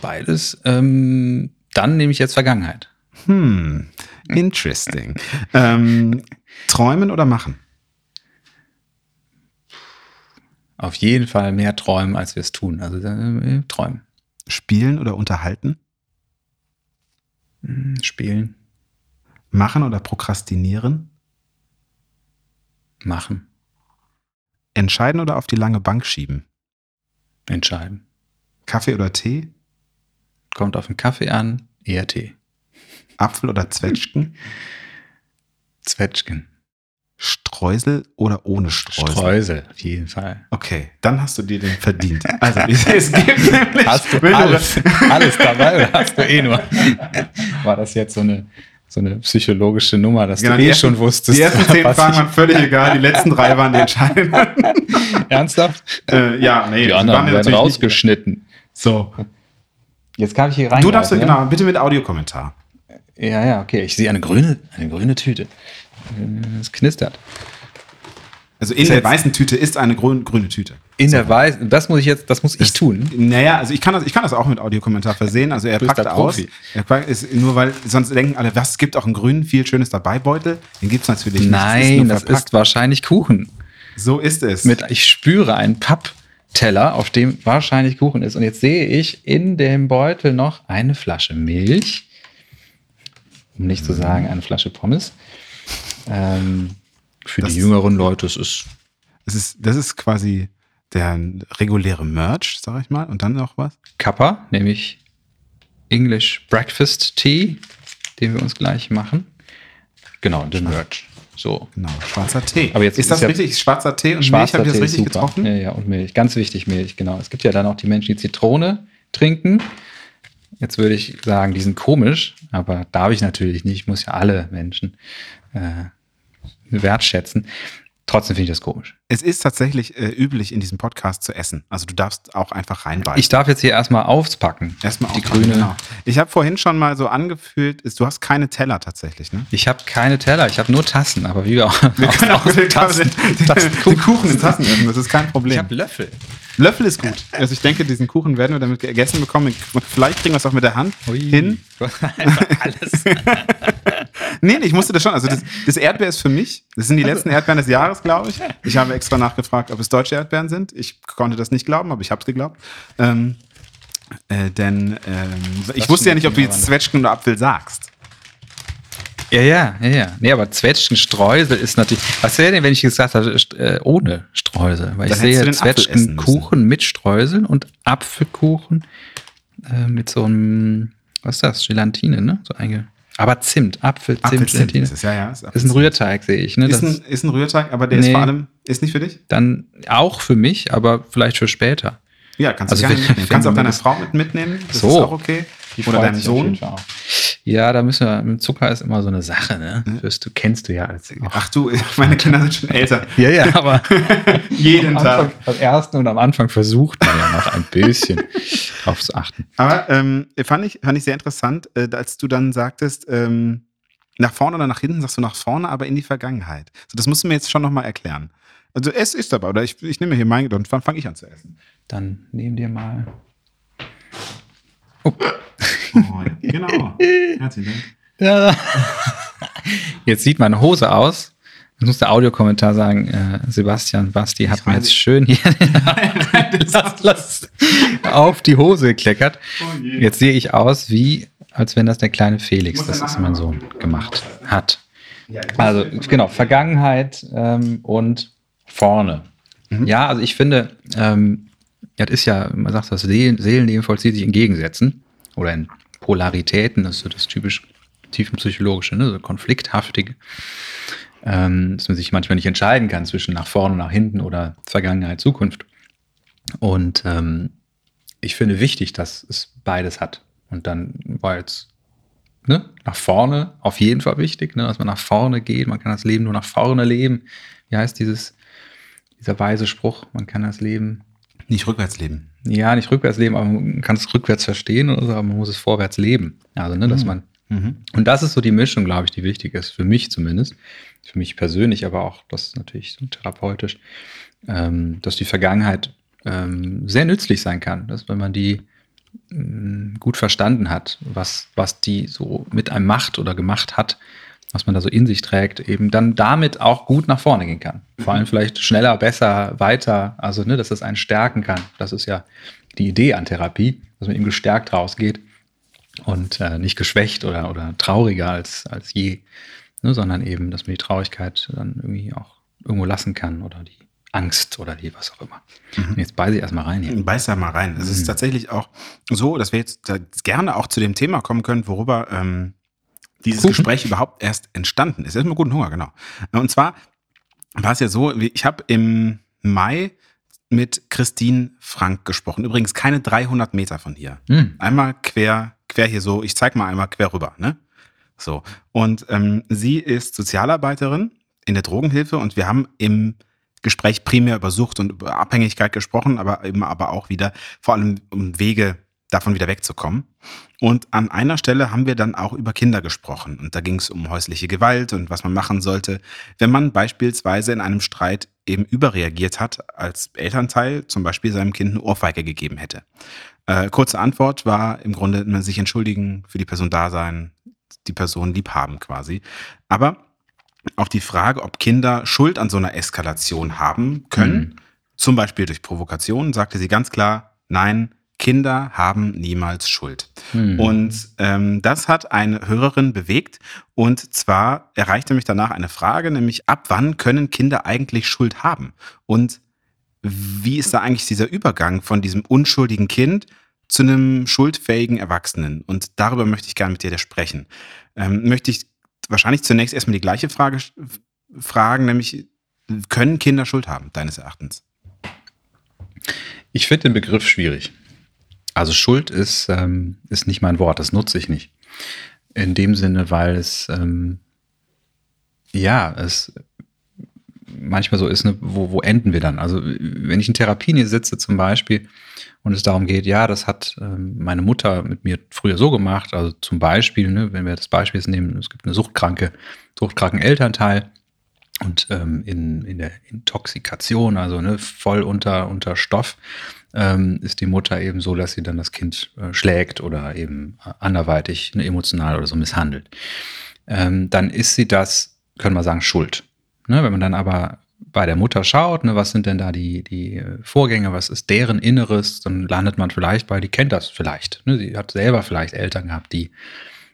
beides. Ähm, dann nehme ich jetzt Vergangenheit. Hm, interesting. ähm, träumen oder machen? Auf jeden Fall mehr träumen, als wir es tun. Also äh, träumen. Spielen oder unterhalten? Hm, spielen. Machen oder prokrastinieren? Machen. Entscheiden oder auf die lange Bank schieben? Entscheiden. Kaffee oder Tee? kommt auf den Kaffee an, eher Tee. Apfel oder Zwetschgen? [laughs] Zwetschgen. Streusel oder ohne Streusel? Streusel, auf jeden Fall. Okay, dann hast du dir den verdient. [laughs] Also, es gibt [laughs] nämlich. Hast du alles, alles dabei oder hast du eh nur? War das jetzt so eine, so eine psychologische Nummer, dass Genau, du eh ersten- schon wusstest? Die ersten [laughs] zehn Fragen waren völlig [laughs] egal, die letzten drei waren die entscheidenden. [laughs] Ernsthaft? äh, ja, nee, Die anderen waren ja werden natürlich nicht- rausgeschnitten. So. Jetzt kann ich hier rein. Du darfst, genau, bitte mit Audiokommentar. Ja, ja, okay. Ich sehe eine grüne, eine grüne Tüte. Äh, Es knistert. Also in der weißen Tüte ist eine grün, grüne Tüte. In der weißen, das muss ich jetzt, das muss ich tun. Naja, also ich kann das, ich kann das auch mit Audiokommentar versehen. Also er packt aus. Er packt, ist nur weil, sonst denken alle, was, es gibt auch einen grünen, viel Schönes dabei Beutel. Den gibt es natürlich nicht. Nein, das verpackt. ist wahrscheinlich Kuchen. So ist es. Mit, ich spüre einen Pappteller, auf dem wahrscheinlich Kuchen ist. Und jetzt sehe ich in dem Beutel noch eine Flasche Milch. Um nicht zu sagen, eine Flasche Pommes. Ähm, für Das- die jüngeren Leute, es ist das, ist, das ist quasi der reguläre Merch, sag ich mal. Und dann noch was? Kappa, nämlich English Breakfast Tea, den wir uns gleich machen. Genau, den Merch. So. Genau, schwarzer Tee. Aber jetzt ist das ist ja- richtig? Schwarzer Tee und Milch, Schwarzer habe ich das richtig super. getroffen? Ja, ja, und Milch. Ganz wichtig, Milch, genau. Es gibt ja dann auch die Menschen, die Zitrone trinken. Jetzt würde ich sagen, die sind komisch, aber darf ich natürlich nicht. Ich muss ja alle Menschen äh, wertschätzen. Trotzdem finde ich das komisch. Es ist tatsächlich äh, üblich, in diesem Podcast zu essen. Also du darfst auch einfach reinbeißen. Ich darf jetzt hier erstmal auspacken. Erstmal die auch grüne. Genau. Ich habe vorhin schon mal so angefühlt, ist, du hast keine Teller tatsächlich, ne? Ich habe keine Teller, ich habe nur Tassen, aber wie wir auch. Wir [laughs] können auch [laughs] den, Tassen, den, Tassen, den Kuchen in Tassen essen, das ist kein Ich Problem. habe Löffel. Löffel ist gut. Also ich denke, diesen Kuchen werden wir damit gegessen bekommen. Vielleicht kriegen wir es auch mit der Hand hin. [laughs] Einfach alles. [laughs] Nee, nee, ich musste das schon. Also das, das Erdbeer ist für mich. Das sind die Also letzten Erdbeeren des Jahres, glaube ich. Ich habe extra nachgefragt, ob es deutsche Erdbeeren sind. Ich konnte das nicht glauben, aber ich habe es geglaubt. Ähm, äh, denn ähm, ich wusste ja nicht, ob du jetzt Zwetschgen oder Apfel sagst. Ja, ja, ja, ja. Nee, aber Zwetschgenstreusel ist natürlich. Was wäre denn, wenn ich gesagt hätte, äh, ohne Streusel? Weil Dann ich sehe Apfel Zwetschgenkuchen mit Streuseln und Apfelkuchen äh, mit so einem, was ist das? Gelatine, ne? So einge. Aber Zimt, Apfel, Zimt, Apfelzimt Gelatine. ist es, ja, ja. Ist ein Rührteig, sehe ich, ne? Ist ein, ist ein Rührteig, aber der ist Nee. vor allem, ist nicht für dich? dann auch für mich, aber vielleicht für später. Ja, kannst Also du gerne mitnehmen. Kannst du auch deine Frau mit mitnehmen. Das So. ist auch okay. Die Oder deinem Sohn. Ja, da müssen wir, mit Zucker ist immer so eine Sache, ne? Wirst du, kennst du ja als. Ach du, [laughs] meine Kinder sind schon älter. [laughs] Ja, ja, aber [laughs] Jeden am, Tag. Anfang, am ersten und am Anfang versucht man ja noch ein bisschen drauf zu achten. Aber ähm, fand, ich, fand ich sehr interessant, äh, als du dann sagtest, ähm, nach vorne oder nach hinten, sagst du nach vorne, aber in die Vergangenheit. So, das musst du mir jetzt schon nochmal erklären. Also es ist dabei, oder ich, ich nehme hier mein, dann fange fang ich an zu essen. Dann nehmen dir mal. Oh, genau. Herzlichen Dank. Ja. Jetzt sieht meine Hose aus. Jetzt muss der Audiokommentar sagen, äh, Sebastian Basti hat mir jetzt schön hier [laughs] lass, lass, auf die Hose gekleckert. Oh je. Jetzt sehe ich aus wie, als wenn das der kleine Felix, das ist mein Sohn, gemacht hat. Also genau, Vergangenheit ähm, und vorne. Mhm. Ja, also ich finde, ähm, das ist ja, man sagt das, Seelen, Seelenleben vollzieht sich in Gegensätzen oder in Polaritäten, das ist so das typisch tiefenpsychologische, ne? so konflikthaftige, ähm, dass man sich manchmal nicht entscheiden kann zwischen nach vorne, nach hinten oder Vergangenheit, Zukunft. Und ähm, ich finde wichtig, dass es beides hat. Und dann war jetzt ne, nach vorne auf jeden Fall wichtig, ne, dass man nach vorne geht. Man kann das Leben nur nach vorne leben. Wie heißt dieses, dieser weise Spruch? Man kann das Leben, Nicht rückwärts leben. ja, nicht rückwärts leben, aber man kann es rückwärts verstehen oder so, aber man muss es vorwärts leben. Also, ne, dass Mhm. man, Mhm. und das ist so die Mischung, glaube ich, die wichtig ist, für mich zumindest, für mich persönlich, aber auch das ist natürlich so therapeutisch, ähm, dass die Vergangenheit ähm, sehr nützlich sein kann, dass wenn man die mh, gut verstanden hat, was, was die so mit einem macht oder gemacht hat, was man da so in sich trägt, eben dann damit auch gut nach vorne gehen kann. Vor allem vielleicht schneller, besser, weiter, also ne, dass es einen stärken kann. Das ist ja die Idee an Therapie, dass man eben gestärkt rausgeht und äh, nicht geschwächt oder, oder trauriger als, als je, ne, sondern eben, dass man die Traurigkeit dann irgendwie auch irgendwo lassen kann oder die Angst oder die was auch immer. Mhm. Jetzt beiße ich erstmal rein hier. Beiß da mal rein. Es mhm. ist tatsächlich auch so, dass wir jetzt gerne auch zu dem Thema kommen können, worüber ähm, dieses Kuchen. Gespräch überhaupt erst entstanden ist. Erstmal guten Hunger, genau. Und zwar war es ja so, ich habe im Mai mit Christine Frank gesprochen. Übrigens keine 300 Meter von hier. Mhm. Einmal quer, quer hier so, ich zeig mal einmal quer rüber, ne? So. Und ähm, sie ist Sozialarbeiterin in der Drogenhilfe und wir haben im Gespräch primär über Sucht und über Abhängigkeit gesprochen, aber eben aber auch wieder vor allem um Wege davon wieder wegzukommen. Und an einer Stelle haben wir dann auch über Kinder gesprochen. Und da ging es um häusliche Gewalt und was man machen sollte, wenn man beispielsweise in einem Streit eben überreagiert hat, als Elternteil zum Beispiel seinem Kind eine Ohrfeige gegeben hätte. Äh, kurze Antwort war im Grunde, man sich entschuldigen, für die Person da sein, die Person lieb haben quasi. Aber auch die Frage, ob Kinder Schuld an so einer Eskalation haben können, mhm. zum Beispiel durch Provokation, sagte sie ganz klar, nein, Kinder haben niemals Schuld. Mhm. Und ähm, das hat eine Hörerin bewegt. Und zwar erreichte mich danach eine Frage, nämlich ab wann können Kinder eigentlich Schuld haben? Und wie ist da eigentlich dieser Übergang von diesem unschuldigen Kind zu einem schuldfähigen Erwachsenen? Und darüber möchte ich gerne mit dir sprechen. Ähm, möchte ich wahrscheinlich zunächst erstmal die gleiche Frage fragen, nämlich können Kinder Schuld haben, deines Erachtens? Ich finde den Begriff schwierig. Also Schuld ist, ähm, ist nicht mein Wort, das nutze ich nicht. In dem Sinne, weil es, ähm, ja, es manchmal so ist, ne, wo, wo enden wir dann? Also wenn ich in Therapie hier sitze zum Beispiel und es darum geht, ja, das hat ähm, meine Mutter mit mir früher so gemacht, also zum Beispiel, ne, wenn wir das Beispiel nehmen, es gibt eine suchtkranke, suchtkranken Elternteil und ähm, in, in der Intoxikation, also ne, voll unter, unter Stoff, ähm, ist die Mutter eben so, dass sie dann das Kind äh, schlägt oder eben äh, anderweitig ne, emotional oder so misshandelt. Ähm, dann ist sie das, können wir sagen, schuld. Ne, wenn man dann aber bei der Mutter schaut, ne, was sind denn da die, die äh, Vorgänge, was ist deren Inneres, dann landet man vielleicht bei, die kennt das vielleicht. Ne, sie hat selber vielleicht Eltern gehabt, die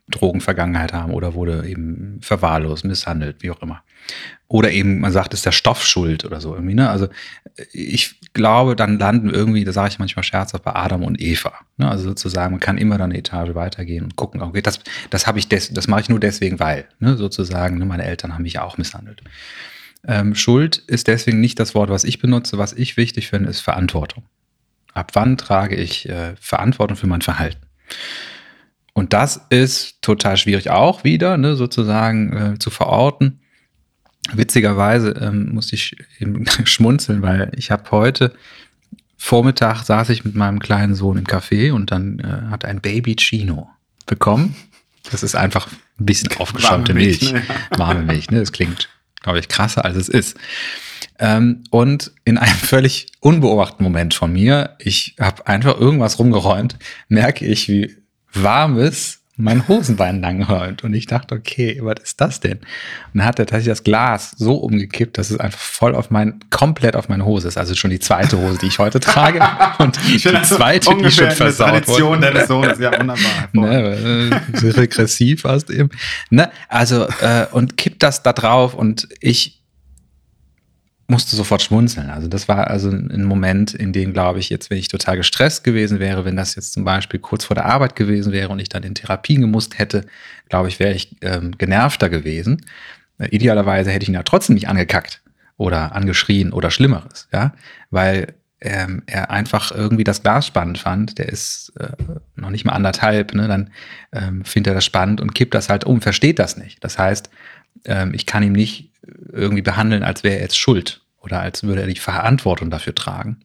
Drogenvergangenheit haben oder wurde eben verwahrlost, misshandelt, wie auch immer. Oder eben, man sagt, ist der Stoff schuld oder so irgendwie. Ne? Also ich glaube, dann landen irgendwie, da sage ich manchmal scherzhaft, bei Adam und Eva. Ne? Also sozusagen, man kann immer dann eine Etage weitergehen und gucken, okay, das, das habe ich, des, das mache ich nur deswegen, weil, ne? sozusagen, ne? meine Eltern haben mich auch misshandelt. Ähm, Schuld ist deswegen nicht das Wort, was ich benutze. Was ich wichtig finde, ist Verantwortung. Ab wann trage ich äh, Verantwortung für mein Verhalten? Und das ist total schwierig auch wieder, ne, sozusagen äh, zu verorten. Witzigerweise ähm, musste ich eben [laughs] schmunzeln, weil ich habe heute Vormittag saß ich mit meinem kleinen Sohn im Café und dann äh, hat ein Baby Chino bekommen. Das ist einfach ein bisschen aufgeschäumte Milch. Milch. Ne? [laughs] Warme Milch, ne? Das klingt, glaube ich, krasser, als es ist. Ähm, und in einem [laughs] völlig unbeobachteten Moment von mir, ich habe einfach irgendwas rumgeräumt, merke ich, wie warmes mein Hosenbein lang hört. Und ich dachte, okay, was ist das denn? Und dann hat er tatsächlich das Glas so umgekippt, dass es einfach voll auf mein, komplett auf meine Hose ist. Also schon die zweite Hose, die ich heute trage. [laughs] Und die zweite, die schon versaut wurde. deines Sohnes, ja, wunderbar. [laughs] ne, äh, regressiv fast eben. Ne, also, äh, und kippt das da drauf und ich musste sofort schmunzeln. Also das war also ein Moment, in dem, glaube ich, jetzt, wenn ich total gestresst gewesen wäre, wenn das jetzt zum Beispiel kurz vor der Arbeit gewesen wäre und ich dann in Therapien gemusst hätte, glaube ich, wäre ich ähm, genervter gewesen. Äh, idealerweise hätte ich ihn ja trotzdem nicht angekackt oder angeschrien oder Schlimmeres, ja, weil ähm, er einfach irgendwie das Glas spannend fand. Der ist äh, noch nicht mal anderthalb, ne? dann ähm, findet er das spannend und kippt das halt um, versteht das nicht. Das heißt, ähm, ich kann ihm nicht irgendwie behandeln, als wäre er jetzt schuld oder als würde er die Verantwortung dafür tragen.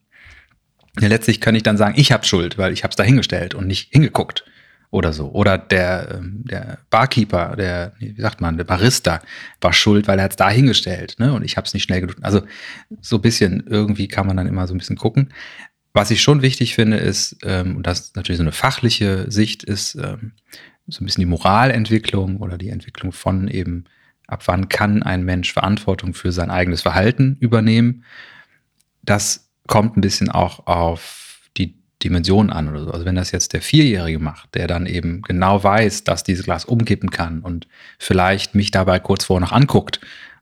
Ja, letztlich kann ich dann sagen, ich habe Schuld, weil ich habe es da hingestellt und nicht hingeguckt oder so. Oder der, ähm, der Barkeeper, der, wie sagt man, der Barista war schuld, weil er es da hingestellt ne? und ich habe es nicht schnell genug. Also so ein bisschen, irgendwie kann man dann immer so ein bisschen gucken. Was ich schon wichtig finde, ist, ähm, und das ist natürlich so eine fachliche Sicht, ist ähm, so ein bisschen die Moralentwicklung oder die Entwicklung von eben ab wann kann ein Mensch Verantwortung für sein eigenes Verhalten übernehmen. Das kommt ein bisschen auch auf die Dimension an oder so. Also wenn das jetzt der Vierjährige macht, der dann eben genau weiß, dass dieses Glas umkippen kann und vielleicht mich dabei kurz vorher noch anguckt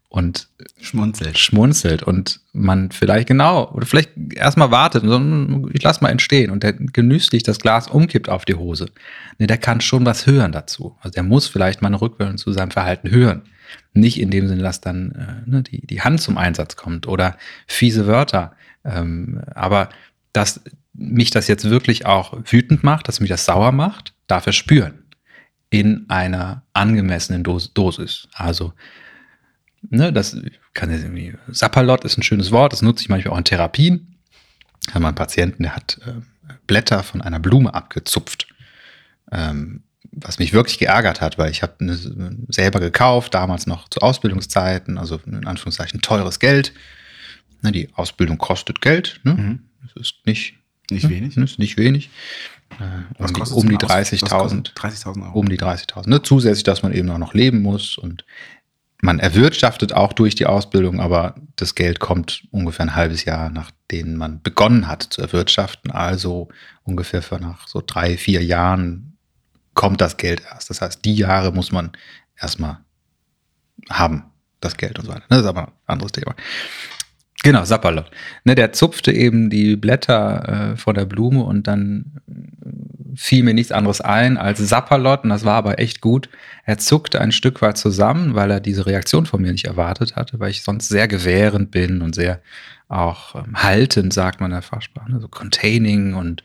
und schmunzelt. schmunzelt und man vielleicht genau oder vielleicht erstmal wartet und so, hm, ich lass mal entstehen und der genüsslich das Glas umkippt auf die Hose. Ne, der kann schon was hören dazu. Also der muss vielleicht mal eine Rückmeldung zu seinem Verhalten hören. Nicht in dem Sinne, dass dann äh, ne, die, die Hand zum Einsatz kommt oder fiese Wörter. Ähm, aber dass mich das jetzt wirklich auch wütend macht, dass mich das sauer macht, darf er spüren. In einer angemessenen Dos Dosis. Also ne, das kann jetzt irgendwie, Sapperlot ist ein schönes Wort, das nutze ich manchmal auch in Therapien. Ich habe mal einen Patienten, der hat äh, Blätter von einer Blume abgezupft. Ähm, was mich wirklich geärgert hat, weil ich habe eine selber gekauft, damals noch zu Ausbildungszeiten, also in Anführungszeichen teures Geld. Ne, die Ausbildung kostet Geld. Ne? Mhm. Das ist nicht, nicht ne? wenig. Das ist nicht wenig. Äh, um, kostet um die 30.000. 30.000 Euro. Um die 30.000. Ne? Zusätzlich, dass man eben auch noch leben muss und man erwirtschaftet auch durch die Ausbildung, aber das Geld kommt ungefähr ein halbes Jahr, nachdem man begonnen hat zu erwirtschaften. Also ungefähr für nach so drei, vier Jahren kommt das Geld erst. Das heißt, die Jahre muss man erstmal haben, das Geld und so weiter. Das ist aber ein anderes Thema. Genau, Sapperlot. Ne, der zupfte eben die Blätter äh, von der Blume und dann fiel mir nichts anderes ein als Sapperlot und das war aber echt gut. Er zuckte ein Stück weit zusammen, weil er diese Reaktion von mir nicht erwartet hatte, weil ich sonst sehr gewährend bin und sehr auch ähm, haltend, sagt man in der Fachsprache, ne? so containing und,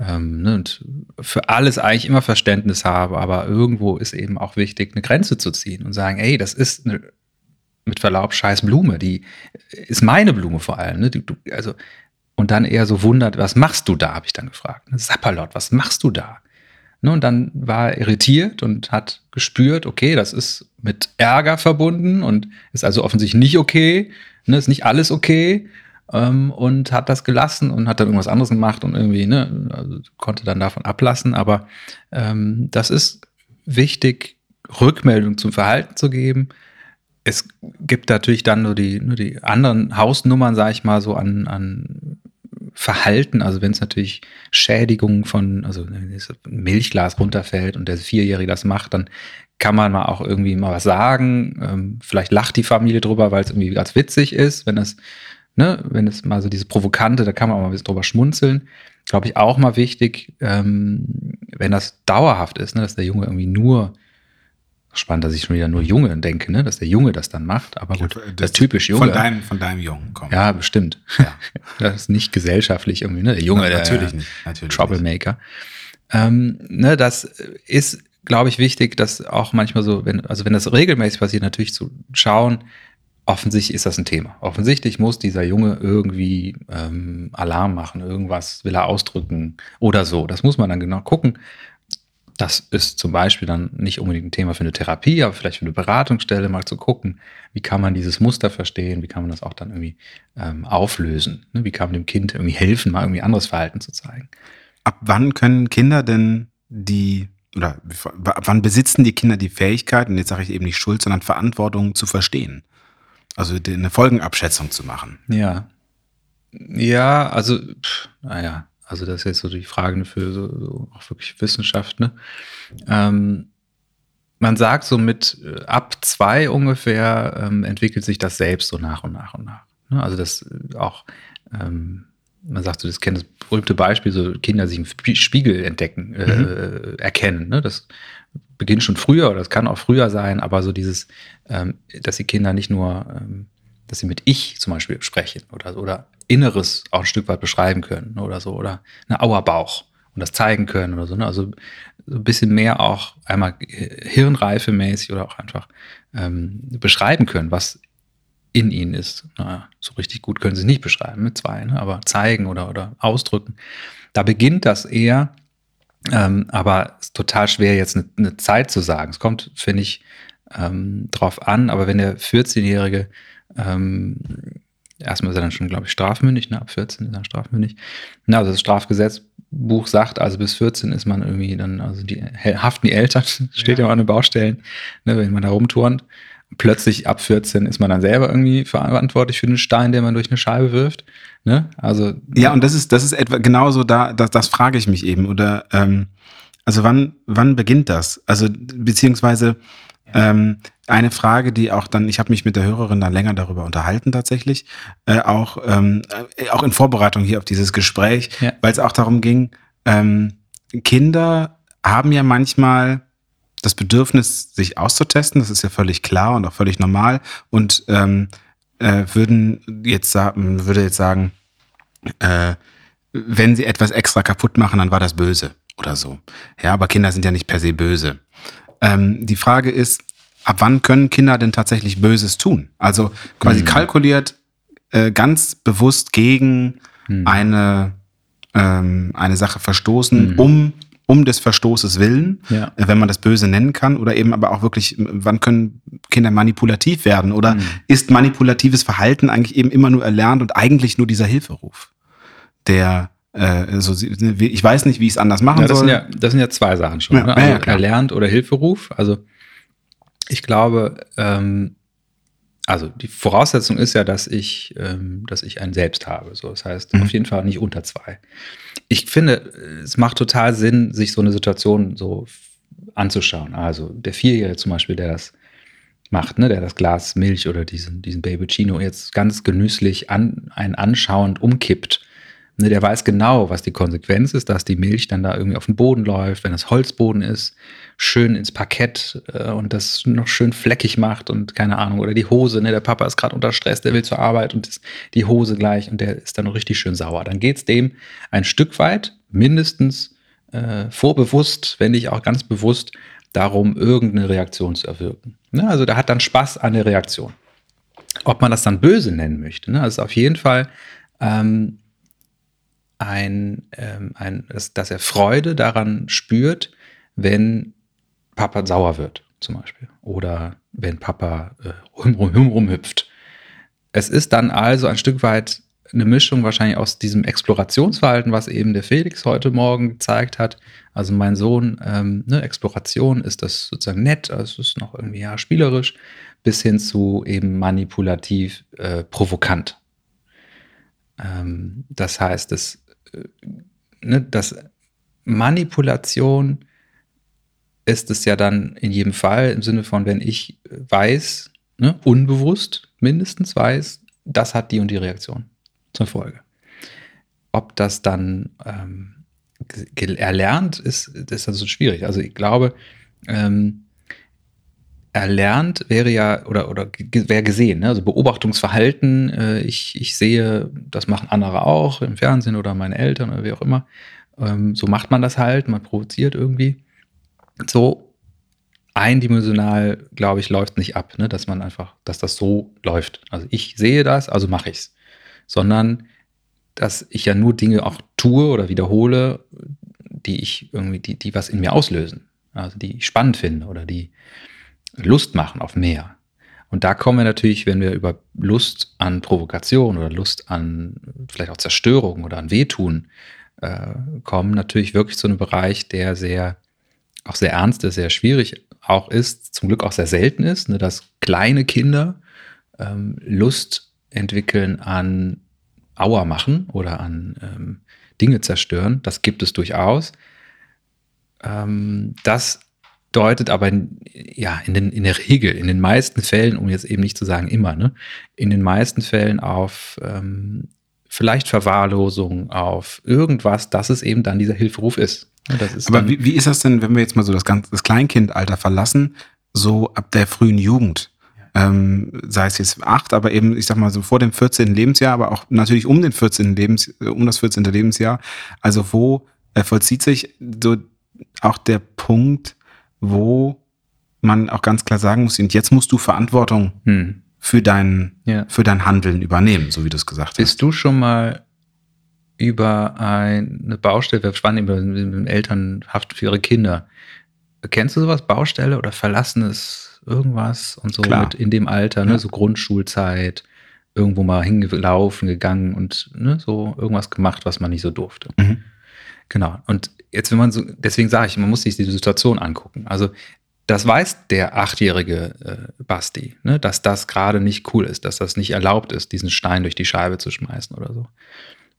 ähm, ne? und für alles eigentlich immer Verständnis habe, aber irgendwo ist eben auch wichtig, eine Grenze zu ziehen und sagen, ey, das ist eine mit Verlaub scheiß Blume, die ist meine Blume vor allem. Ne? Du, du, also und dann eher so wundert, was machst du da, habe ich dann gefragt. Ne? Sapperlot, was machst du da? Ne, und dann war er irritiert und hat gespürt, okay, das ist mit Ärger verbunden und ist also offensichtlich nicht okay, ne, ist nicht alles okay ähm, und hat das gelassen und hat dann irgendwas anderes gemacht und irgendwie, ne, also konnte dann davon ablassen. Aber ähm, das ist wichtig, Rückmeldung zum Verhalten zu geben. Es gibt natürlich dann nur die, nur die anderen Hausnummern, sage ich mal, so an, an Verhalten, also wenn es natürlich Schädigungen von, also wenn das Milchglas runterfällt und der Vierjährige das macht, dann kann man mal auch irgendwie mal was sagen. Ähm, vielleicht lacht die Familie drüber, weil es irgendwie ganz witzig ist, wenn das, ne, wenn es mal so diese Provokante, da kann man auch mal ein bisschen drüber schmunzeln. Glaube ich auch mal wichtig, ähm, wenn das dauerhaft ist, ne, dass der Junge irgendwie nur Spannend, dass ich schon wieder nur Junge denke, ne? dass der Junge das dann macht. Aber gut, ja, das, das typisch Junge. Von deinem, von deinem Jungen kommt. Ja, bestimmt. Ja. [laughs] das ist nicht gesellschaftlich irgendwie, ne? Der Junge, ja, natürlich der nicht. Natürlich Troublemaker. Nicht. Ähm, ne, das ist, glaube ich, wichtig, dass auch manchmal so, wenn, also wenn das regelmäßig passiert, natürlich zu schauen, offensichtlich ist das ein Thema. Offensichtlich muss dieser Junge irgendwie ähm, Alarm machen, irgendwas will er ausdrücken oder so. Das muss man dann genau gucken. Das ist zum Beispiel dann nicht unbedingt ein Thema für eine Therapie, aber vielleicht für eine Beratungsstelle mal zu gucken, wie kann man dieses Muster verstehen, wie kann man das auch dann irgendwie ähm, auflösen, ne? wie kann man dem Kind irgendwie helfen, mal irgendwie anderes Verhalten zu zeigen. Ab wann können Kinder denn die, oder ab wann besitzen die Kinder die Fähigkeit, und jetzt sage ich eben nicht Schuld, sondern Verantwortung zu verstehen? Also eine Folgenabschätzung zu machen. Ja. Ja, also, pff, naja, also das ist jetzt so die Frage für so, so auch wirklich Wissenschaft. Ne? Ähm, man sagt so mit äh, ab zwei ungefähr ähm, entwickelt sich das selbst so nach und nach und nach. Ne? Also das äh, auch, ähm, man sagt so, das kennt das berühmte Beispiel, so Kinder sich im Spiegel entdecken, äh, mhm. erkennen. Ne? Das beginnt schon früher oder das kann auch früher sein, aber so dieses, ähm, dass die Kinder nicht nur, ähm, dass sie mit ich zum Beispiel sprechen oder, oder Inneres auch ein Stück weit beschreiben können oder so, oder eine Auerbauch und das zeigen können oder so. Ne? Also so ein bisschen mehr auch einmal hirnreifemäßig oder auch einfach ähm, beschreiben können, was in ihnen ist. Naja, so richtig gut können sie es nicht beschreiben mit zwei, ne? aber zeigen oder, oder ausdrücken. Da beginnt das eher, ähm, aber es ist total schwer, jetzt eine, eine Zeit zu sagen. Es kommt, finde ich, ähm, drauf an, aber wenn der 14-Jährige ähm, erstmal ist er dann schon, glaube ich, strafmündig, ne? ab 14 ist er strafmündig. Na, also das Strafgesetzbuch sagt, also bis 14 ist man irgendwie dann, also die haften die Eltern, [laughs] steht ja, ja auch an den Baustellen, ne, wenn man da rumturnt. Plötzlich ab 14 ist man dann selber irgendwie verantwortlich für den Stein, den man durch eine Scheibe wirft. Ne? Also ja, und das ist das ist etwa genauso da, das, das frage ich mich eben oder ähm, also wann wann beginnt das? Also beziehungsweise Ähm, eine Frage, die auch dann, ich habe mich mit der Hörerin dann länger darüber unterhalten tatsächlich, äh, auch, ähm, äh, auch in Vorbereitung hier auf dieses Gespräch, Ja. weil es auch darum ging, ähm, Kinder haben ja manchmal das Bedürfnis, sich auszutesten, das ist ja völlig klar und auch völlig normal und ähm, äh, würden jetzt sagen, würde jetzt sagen, äh, wenn sie etwas extra kaputt machen, dann war das böse oder so. Ja, aber Kinder sind ja nicht per se böse. Ähm, die Frage ist, ab wann können Kinder denn tatsächlich Böses tun? Also quasi Mhm. kalkuliert äh, ganz bewusst gegen Mhm. eine, ähm, eine Sache verstoßen, Mhm. um, um des Verstoßes willen, Ja. äh, wenn man das Böse nennen kann, oder eben aber auch wirklich, wann können Kinder manipulativ werden? Oder Mhm. ist manipulatives Verhalten eigentlich eben immer nur erlernt und eigentlich nur dieser Hilferuf? Der, äh, so, sie- ich weiß nicht, wie ich es anders machen Ja, das, soll. sind ja, das sind ja zwei Sachen schon. Ja, ne? ja, ja, Also klar. erlernt oder Hilferuf. Also ich glaube, ähm, also die Voraussetzung ist ja, dass ich, ähm, dass ich ein Selbst habe. So, das heißt, Mhm. auf jeden Fall nicht unter zwei. Ich finde, es macht total Sinn, sich so eine Situation so anzuschauen. Also der Vierjährige zum Beispiel, der das macht, ne, der das Glas Milch oder diesen, diesen Babycino jetzt ganz genüsslich an, einen anschauend umkippt. Ne, der weiß genau, was die Konsequenz ist, dass die Milch dann da irgendwie auf den Boden läuft, wenn es Holzboden ist, schön ins Parkett äh, und das noch schön fleckig macht und keine Ahnung. Oder die Hose, ne, der Papa ist gerade unter Stress, der will zur Arbeit und das, die Hose gleich und der ist dann noch richtig schön sauer. Dann geht es dem ein Stück weit, mindestens äh, vorbewusst, wenn nicht auch ganz bewusst, darum, irgendeine Reaktion zu erwirken. Ne, also der hat dann Spaß an der Reaktion. Ob man das dann böse nennen möchte, ne, also auf jeden Fall ähm, ein, ähm, ein dass, dass er Freude daran spürt, wenn Papa sauer wird, zum Beispiel. Oder wenn Papa äh, rum, rum, rum, rumhüpft. Es ist dann also ein Stück weit eine Mischung wahrscheinlich aus diesem Explorationsverhalten, was eben der Felix heute Morgen gezeigt hat. Also mein Sohn, ähm, ne, Exploration ist das sozusagen nett, also es ist noch irgendwie ja spielerisch, bis hin zu eben manipulativ äh, provokant. Ähm, das heißt, das, äh, ne, das Manipulation ist es ja dann in jedem Fall im Sinne von, wenn ich weiß, ne, unbewusst mindestens weiß, das hat die und die Reaktion zur Folge. Ob das dann ähm, erlernt ist, ist also schwierig. Also ich glaube, ähm, erlernt wäre ja oder, oder wäre gesehen, ne? also Beobachtungsverhalten, äh, ich, ich sehe, das machen andere auch im Fernsehen oder meine Eltern oder wie auch immer. Ähm, so macht man das halt, man provoziert irgendwie. So eindimensional, glaube ich, läuft nicht ab, ne? dass man einfach, dass das so läuft. Also ich sehe das, also mache ich's. Sondern dass ich ja nur Dinge auch tue oder wiederhole, die ich irgendwie, die, die was in mir auslösen. Also die ich spannend finde oder die Lust machen auf mehr. Und da kommen wir natürlich, wenn wir über Lust an Provokation oder Lust an vielleicht auch Zerstörung oder an Wehtun äh, kommen, natürlich wirklich zu einem Bereich, der sehr, auch sehr ernst ist, sehr schwierig auch ist, zum Glück auch sehr selten ist, ne, dass kleine Kinder ähm, Lust entwickeln an Auer machen oder an ähm, Dinge zerstören. Das gibt es durchaus. Ähm, das deutet aber in, ja, in, den, in der Regel, in den meisten Fällen, um jetzt eben nicht zu sagen immer, ne, in den meisten Fällen auf ähm, vielleicht Verwahrlosung, auf irgendwas, dass es eben dann dieser Hilferuf ist. Aber wie, wie ist das denn, wenn wir jetzt mal so das, ganze, das Kleinkindalter verlassen, so ab der frühen Jugend? Ähm, sei es jetzt acht, aber eben, ich sag mal, so vor dem 14. Lebensjahr, aber auch natürlich um den 14. Lebens, äh, um das 14. Lebensjahr. Also wo äh, vollzieht sich so auch der Punkt, wo man auch ganz klar sagen muss, und jetzt musst du Verantwortung hm, für dein, ja. für dein Handeln übernehmen, so wie du es gesagt hast. Bist du schon mal über eine Baustelle, wir spannen über Elternhaft für ihre Kinder. Kennst du sowas? Baustelle oder verlassenes irgendwas und so in dem Alter, ne? Ja. So Grundschulzeit, irgendwo mal hingelaufen, gegangen und ne, so irgendwas gemacht, was man nicht so durfte. Mhm. Genau. Und jetzt, wenn man so, deswegen sage ich, man muss sich die Situation angucken. Also, das weiß der achtjährige äh, Basti, ne, dass das gerade nicht cool ist, dass das nicht erlaubt ist, diesen Stein durch die Scheibe zu schmeißen oder so.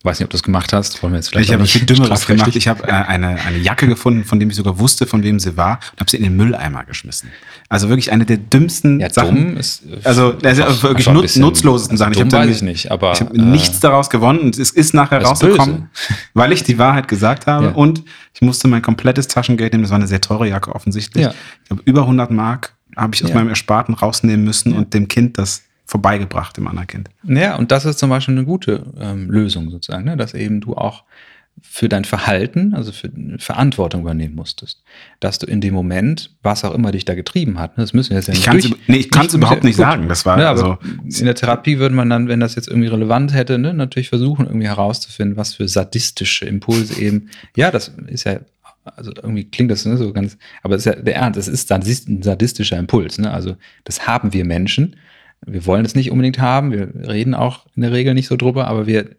Weiß nicht, ob du das gemacht hast. Wollen wir jetzt vielleicht ich habe viel Dümmeres gemacht. Ich habe äh, eine, eine Jacke gefunden, von dem ich sogar wusste, von wem sie war, und habe sie in den Mülleimer geschmissen. Also wirklich eine der dümmsten ja, Sachen. Ist, also, also wirklich nut, nutzlosesten Sachen. Ich habe weiß ich nicht, aber ich habe äh, nichts daraus gewonnen und es ist nachher rausgekommen, weil ich die Wahrheit gesagt habe ja. und ich musste mein komplettes Taschengeld nehmen. Das war eine sehr teure Jacke offensichtlich. Ja. Ich habe über 100 Mark habe ich aus meinem Ersparten rausnehmen müssen und dem Kind das vorbeigebracht, dem anderen Kind. Ja, und das ist zum Beispiel eine gute ähm, Lösung sozusagen, ne? dass eben du auch für dein Verhalten, also für Verantwortung übernehmen musstest. Dass du in dem Moment, was auch immer dich da getrieben hat, ne, das müssen wir jetzt ja nicht Ich, nee, ich kann es überhaupt nicht gut, sagen. Das war ne, also, in der Therapie würde man dann, wenn das jetzt irgendwie relevant hätte, ne, natürlich versuchen, irgendwie herauszufinden, was für sadistische Impulse eben, ja, das ist ja also irgendwie klingt das ne, so ganz, aber es ist ja der Ernst, es ist ein sadistischer Impuls. Ne? Also das haben wir Menschen wir wollen es nicht unbedingt haben, wir reden auch in der Regel nicht so drüber, aber wir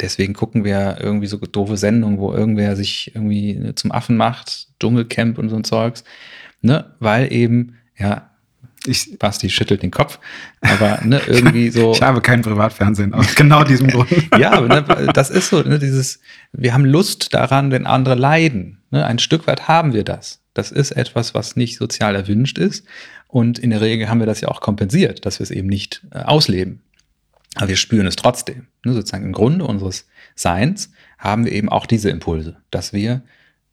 deswegen gucken wir irgendwie so doofe Sendungen, wo irgendwer sich irgendwie ne, zum Affen macht, Dschungelcamp und so ein Zeugs, ne, weil eben ja ich, Basti schüttelt den Kopf, aber ne, irgendwie [laughs] so. Ich habe kein Privatfernsehen, aus genau diesem [laughs] Grund. ja, aber ne, das ist so, ne, dieses, wir haben Lust daran, wenn andere leiden. Ne, ein Stück weit haben wir das. Das ist etwas, was nicht sozial erwünscht ist. Und in der Regel haben wir das ja auch kompensiert, dass wir es eben nicht äh, ausleben. Aber wir spüren es trotzdem. Ne, sozusagen im Grunde unseres Seins haben wir eben auch diese Impulse, dass wir,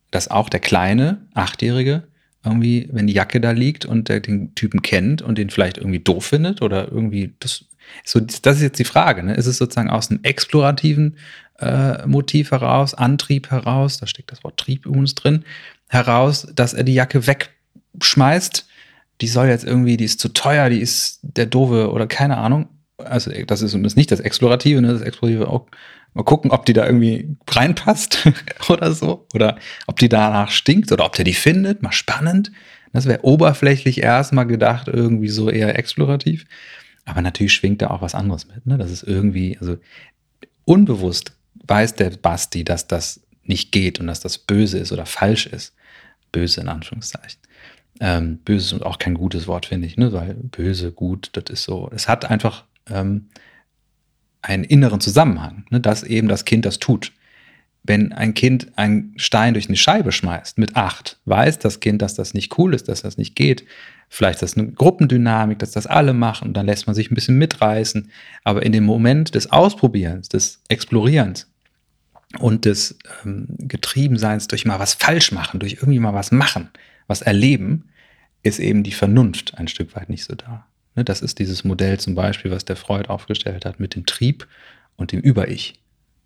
dass auch der kleine Achtjährige irgendwie, wenn die Jacke da liegt und der den Typen kennt und den vielleicht irgendwie doof findet oder irgendwie, das, so, das ist jetzt die Frage, ne? ist es sozusagen aus einem explorativen äh, Motiv heraus, Antrieb heraus, da steckt das Wort Trieb übrigens drin, heraus, dass er die Jacke wegschmeißt die soll jetzt irgendwie, die ist zu teuer, die ist der doofe oder keine Ahnung. Also das ist, das nicht das Explorative, ne? das Explorative auch mal gucken, ob die da irgendwie reinpasst [laughs] oder so. Oder ob die danach stinkt oder ob der die findet. Mal spannend. Das wäre oberflächlich erstmal gedacht, irgendwie so eher explorativ. Aber natürlich schwingt da auch was anderes mit. Ne? Das ist irgendwie, also unbewusst weiß der Basti, dass das nicht geht und dass das böse ist oder falsch ist. Böse in Anführungszeichen. Ähm, böse ist auch kein gutes Wort, finde ich, ne? weil böse, gut, das ist so. Es hat einfach ähm, einen inneren Zusammenhang, ne? dass eben das Kind das tut. Wenn ein Kind einen Stein durch eine Scheibe schmeißt mit acht, weiß das Kind, dass das nicht cool ist, dass das nicht geht. Vielleicht ist das eine Gruppendynamik, dass das alle machen und dann lässt man sich ein bisschen mitreißen. Aber in dem Moment des Ausprobierens, des Explorierens und des ähm, Getriebenseins durch mal was falsch machen, durch irgendwie mal was machen, was erleben, ist eben die Vernunft ein Stück weit nicht so da. Ne, das ist dieses Modell zum Beispiel, was der Freud aufgestellt hat mit dem Trieb und dem Über-Ich.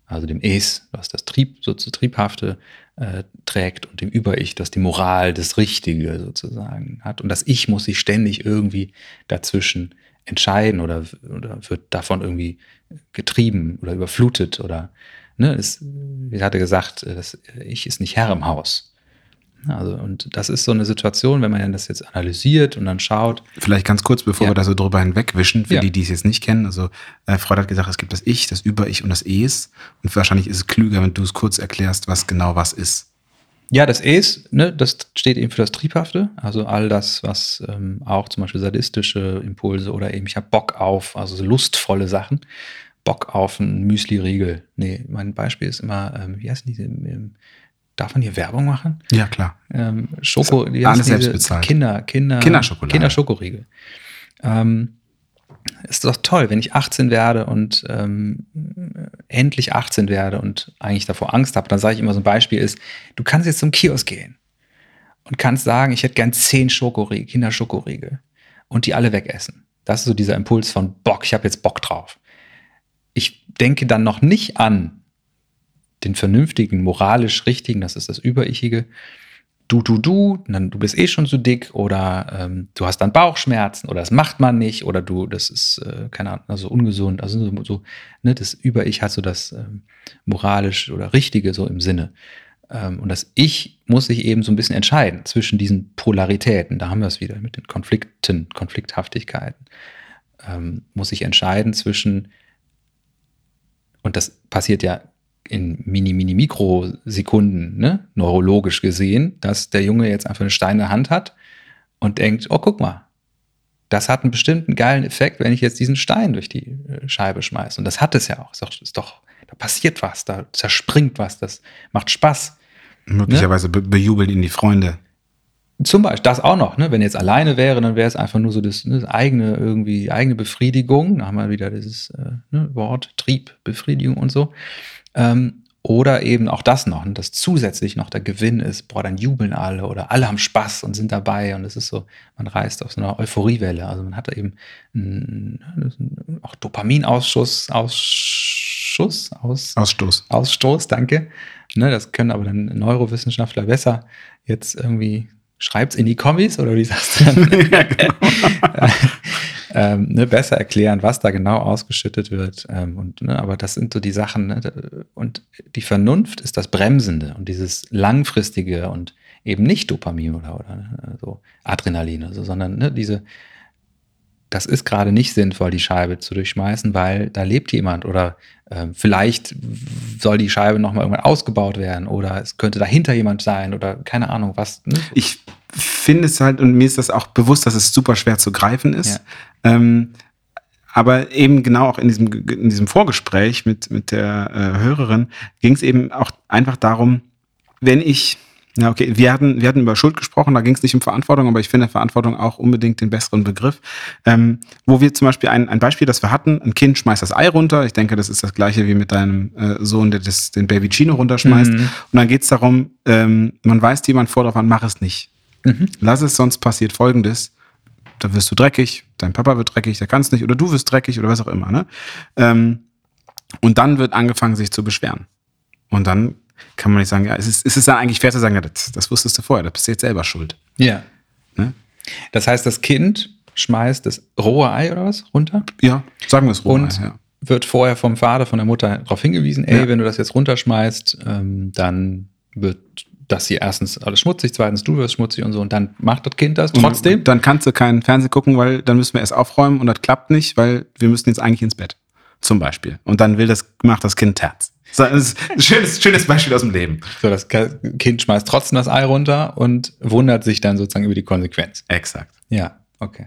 Also dem Es, was das Trieb, so zu Triebhafte äh, trägt und dem Über-Ich, das die Moral, das Richtige sozusagen hat. Und das Ich muss sich ständig irgendwie dazwischen entscheiden oder, oder wird davon irgendwie getrieben oder überflutet oder, ne, es, wie hatte gesagt, das Ich ist nicht Herr im Haus. Also, und das ist so eine Situation, wenn man das jetzt analysiert und dann schaut. Vielleicht ganz kurz, bevor ja. wir da so drüber hinwegwischen, für ja. die, die es jetzt nicht kennen. Also, äh, Freud hat gesagt, es gibt das Ich, das Über-Ich und das Es. Und wahrscheinlich ist es klüger, wenn du es kurz erklärst, was genau was ist. Ja, das Es, ne, das steht eben für das Triebhafte. Also all das, was ähm, auch zum Beispiel sadistische Impulse oder eben ich habe Bock auf, also so lustvolle Sachen. Bock auf einen Müsli-Riegel. Nee, mein Beispiel ist immer, ähm, wie heißt die? Ähm, Darf man hier Werbung machen? Ja, klar. Ähm, Schoko, die alles selbst bezahlt. Kinder, Kinder, Kinderschokolade. Kinderschokoriegel. Ähm, ist doch toll, wenn ich 18 werde und ähm, endlich 18 werde und eigentlich davor Angst habe, dann sage ich immer so ein Beispiel ist, du kannst jetzt zum Kiosk gehen und kannst sagen, ich hätte gern 10 Schokoriegel, Kinderschokoriegel und die alle wegessen. Das ist so dieser Impuls von Bock, ich habe jetzt Bock drauf. Ich denke dann noch nicht an, den vernünftigen, moralisch richtigen, das ist das Überichige. Du, du, du, dann du bist eh schon zu dick oder ähm, du hast dann Bauchschmerzen oder das macht man nicht oder du, das ist, äh, keine Ahnung, also ungesund. Also so, so ne, das Über-Ich hat so das ähm, moralisch oder Richtige so im Sinne. Ähm, und das Ich muss sich eben so ein bisschen entscheiden zwischen diesen Polaritäten. Da haben wir es wieder mit den Konflikten, Konflikthaftigkeiten. Ähm, muss ich entscheiden zwischen, und das passiert ja in mini, mini, Mikrosekunden, ne, neurologisch gesehen, dass der Junge jetzt einfach eine steine Hand hat und denkt, oh, guck mal, das hat einen bestimmten geilen Effekt, wenn ich jetzt diesen Stein durch die äh, Scheibe schmeiße. Und das hat es ja auch. Ist doch, ist doch da passiert was, da zerspringt was, das macht Spaß. Möglicherweise be bejubeln ihn die Freunde. Zum Beispiel das auch noch, ne? wenn jetzt alleine wäre, dann wäre es einfach nur so das, ne, das eigene irgendwie eigene Befriedigung. Da haben wir wieder dieses äh, ne, Wort Trieb, Befriedigung und so. Ähm, oder eben auch das noch, ne, dass zusätzlich noch der Gewinn ist, boah, dann jubeln alle oder alle haben Spaß und sind dabei und es ist so, man reist auf so einer Euphoriewelle. Also man hat da eben einen, auch Dopaminausschuss, Ausschuss, aus, Ausstoß. Ausstoß, danke. Ne, das können aber dann Neurowissenschaftler besser jetzt irgendwie schreibt's in die Kommis oder wie sagst du dann? [laughs] ja, genau. [laughs] ähm, ne, besser erklären, was da genau ausgeschüttet wird. Ähm, und, ne, aber das sind so die Sachen. Ne, und die Vernunft ist das Bremsende und dieses langfristige und eben nicht Dopamin oder, oder ne, so Adrenalin, oder so, sondern ne, diese, das ist gerade nicht sinnvoll, die Scheibe zu durchschmeißen, weil da lebt jemand oder äh, vielleicht soll die Scheibe nochmal irgendwann ausgebaut werden oder es könnte dahinter jemand sein oder keine Ahnung was. Ne? Ich finde es halt, und mir ist das auch bewusst, dass es super schwer zu greifen ist. Ja. Ähm, aber eben genau auch in diesem, in diesem Vorgespräch mit, mit der äh, Hörerin ging es eben auch einfach darum, wenn ich ja, okay. Wir hatten, wir hatten über Schuld gesprochen, da ging es nicht um Verantwortung, aber ich finde Verantwortung auch unbedingt den besseren Begriff. Ähm, wo wir zum Beispiel ein, ein Beispiel, das wir hatten, ein Kind schmeißt das Ei runter. Ich denke, das ist das gleiche wie mit deinem äh, Sohn, der das, den Baby Chino runterschmeißt. Mhm. Und dann geht es darum, ähm, man weist jemand vor darauf an, mach es nicht. Mhm. Lass es, sonst passiert folgendes. Da wirst du dreckig, dein Papa wird dreckig, der kann es nicht, oder du wirst dreckig oder was auch immer. Ne? Ähm, und dann wird angefangen, sich zu beschweren. Und dann kann man nicht sagen, ja, es ist, es ist dann eigentlich fair zu sagen, ja, das, das wusstest du vorher, das bist du jetzt selber schuld. Ja. Ne? Das heißt, das Kind schmeißt das rohe Ei oder was runter? Ja, sagen wir es rohe und Ei, ja. wird vorher vom Vater, von der Mutter darauf hingewiesen, ey, ja. wenn du das jetzt runterschmeißt, ähm, dann wird das hier erstens alles schmutzig, zweitens du wirst schmutzig und so und dann macht das Kind das trotzdem. Und dann kannst du keinen Fernsehen gucken, weil dann müssen wir erst aufräumen und das klappt nicht, weil wir müssen jetzt eigentlich ins Bett. Zum Beispiel. Und dann will das, macht das Kind Terz. Das ist ein schönes, schönes Beispiel aus dem Leben. So, das Kind schmeißt trotzdem das Ei runter und wundert sich dann sozusagen über die Konsequenz. Exakt. Ja, okay.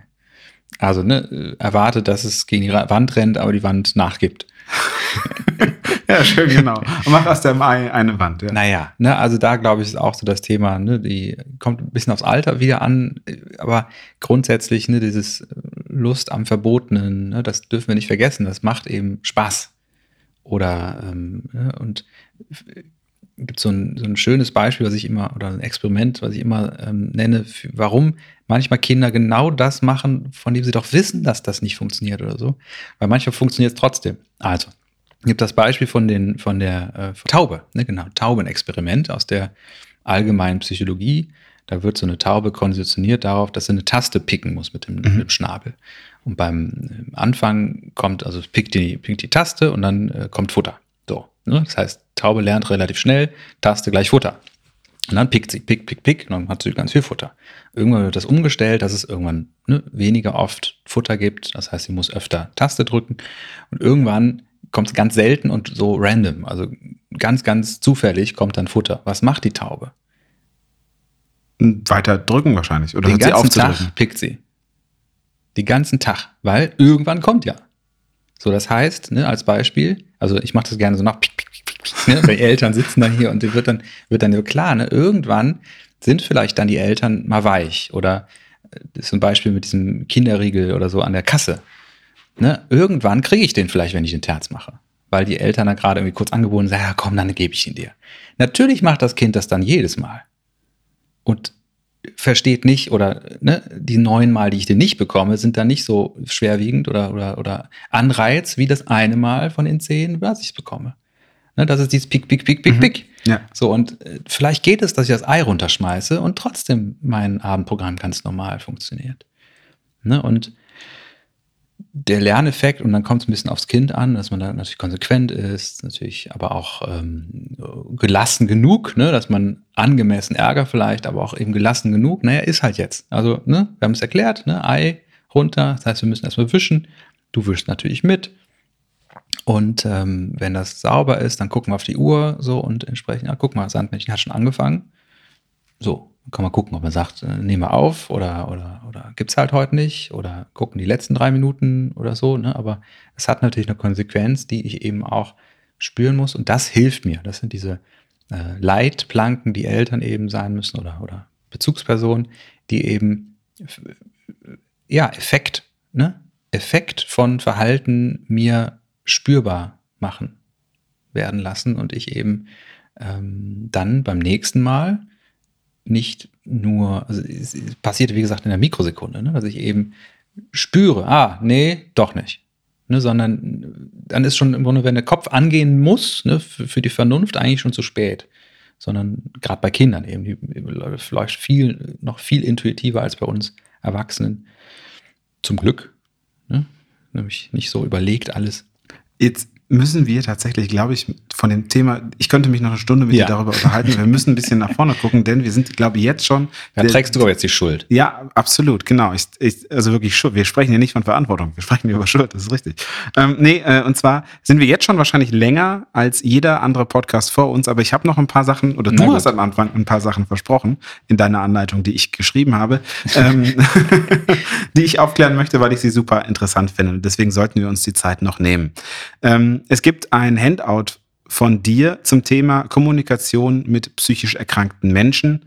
Also, ne, erwartet, dass es gegen die Wand rennt, aber die Wand nachgibt. [laughs] ja, schön, genau. Und mach aus dem Ei eine Wand. Ja. Naja, ne, also da glaube ich, ist auch so das Thema, ne, die kommt ein bisschen aufs Alter wieder an, aber grundsätzlich, ne, dieses Lust am Verbotenen, ne, das dürfen wir nicht vergessen, das macht eben Spaß. Oder ähm, ne, und gibt so ein, so ein schönes Beispiel, was ich immer, oder ein Experiment, was ich immer ähm, nenne, für, warum manchmal Kinder genau das machen, von dem sie doch wissen, dass das nicht funktioniert oder so. Weil manchmal funktioniert es trotzdem. Also, gibt das Beispiel von, den, von der äh, von Taube, ne, genau, Taubenexperiment aus der allgemeinen Psychologie. Da wird so eine Taube konditioniert darauf, dass sie eine Taste picken muss mit dem, mhm. mit dem Schnabel. Und beim äh, Anfang kommt, also pickt die, pickt die Taste und dann äh, kommt Futter. So. Ne? Das heißt, Taube lernt relativ schnell, Taste gleich Futter. Und dann pickt sie, pick, pick, pick, und dann hat sie ganz viel Futter. Irgendwann wird das umgestellt, dass es irgendwann ne, weniger oft Futter gibt. Das heißt, sie muss öfter Taste drücken. Und irgendwann kommt es ganz selten und so random. Also ganz, ganz zufällig kommt dann Futter. Was macht die Taube? Weiter drücken wahrscheinlich. Oder Den hört ganzen sie Tag pickt sie. Den ganzen Tag. Weil irgendwann kommt ja. So, das heißt, ne, als Beispiel, also ich mache das gerne so nach, pick, pick, pick, ne, die Eltern sitzen dann hier und wird dann, wird dann so klar, ne, irgendwann sind vielleicht dann die Eltern mal weich oder äh, ein Beispiel mit diesem Kinderriegel oder so an der Kasse. Ne, irgendwann kriege ich den vielleicht, wenn ich den Terz mache. Weil die Eltern dann gerade irgendwie kurz angeboten sagen, ja komm, dann gebe ich ihn dir. Natürlich macht das Kind das dann jedes Mal. Und versteht nicht oder ne, die neun Mal, die ich den nicht bekomme, sind dann nicht so schwerwiegend oder, oder, oder Anreiz wie das eine Mal von den zehn, was ich bekomme. Ne, das ist dieses Pick, Pick, Pick, Pick, mhm. Pick. Ja. So, und äh, vielleicht geht es, dass ich das Ei runterschmeiße und trotzdem mein Abendprogramm ganz normal funktioniert. Ne, und der Lerneffekt, und dann kommt es ein bisschen aufs Kind an, dass man da natürlich konsequent ist, natürlich aber auch ähm, gelassen genug, ne, dass man angemessen Ärger vielleicht, aber auch eben gelassen genug, naja, ist halt jetzt. Also, ne, wir haben es erklärt, ne, Ei runter, das heißt, wir müssen erstmal wischen. Du wischst natürlich mit. Und ähm, wenn das sauber ist, dann gucken wir auf die Uhr so und entsprechend, ja, guck mal, Sandmännchen hat schon angefangen. So, kann man gucken, ob man sagt, äh, nehmen wir auf oder, oder, oder gibt es halt heute nicht oder gucken die letzten drei Minuten oder so. Ne? Aber es hat natürlich eine Konsequenz, die ich eben auch spüren muss. Und das hilft mir. Das sind diese äh, Leitplanken, die Eltern eben sein müssen oder, oder Bezugspersonen, die eben ja, Effekt, ne? Effekt von Verhalten mir spürbar machen werden lassen und ich eben ähm, dann beim nächsten Mal nicht nur, also es passiert wie gesagt in der Mikrosekunde, ne, dass ich eben spüre, ah, nee, doch nicht. Ne, sondern dann ist schon im Grunde, wenn der Kopf angehen muss, ne, für, für die Vernunft eigentlich schon zu spät. Sondern gerade bei Kindern eben, die läuft viel, noch viel intuitiver als bei uns Erwachsenen. Zum Glück. Ne? Nämlich nicht so überlegt alles. Jetzt müssen wir tatsächlich, glaube ich, von dem Thema, ich könnte mich noch eine Stunde mit ja. dir darüber unterhalten. Wir müssen ein bisschen nach vorne gucken, denn wir sind, glaube ich, jetzt schon. Da trägst du aber jetzt die Schuld. Ja, absolut, genau. Ich, ich, also wirklich Schuld. Wir sprechen hier nicht von Verantwortung, wir sprechen hier über Schuld, das ist richtig. Ähm, nee, äh, und zwar sind wir jetzt schon wahrscheinlich länger als jeder andere Podcast vor uns, aber ich habe noch ein paar Sachen, oder du hast am Anfang ein paar Sachen versprochen in deiner Anleitung, die ich geschrieben habe, ähm, [laughs] [laughs] die ich aufklären möchte, weil ich sie super interessant finde. Deswegen sollten wir uns die Zeit noch nehmen. Ähm, es gibt ein Handout von dir zum Thema Kommunikation mit psychisch erkrankten Menschen,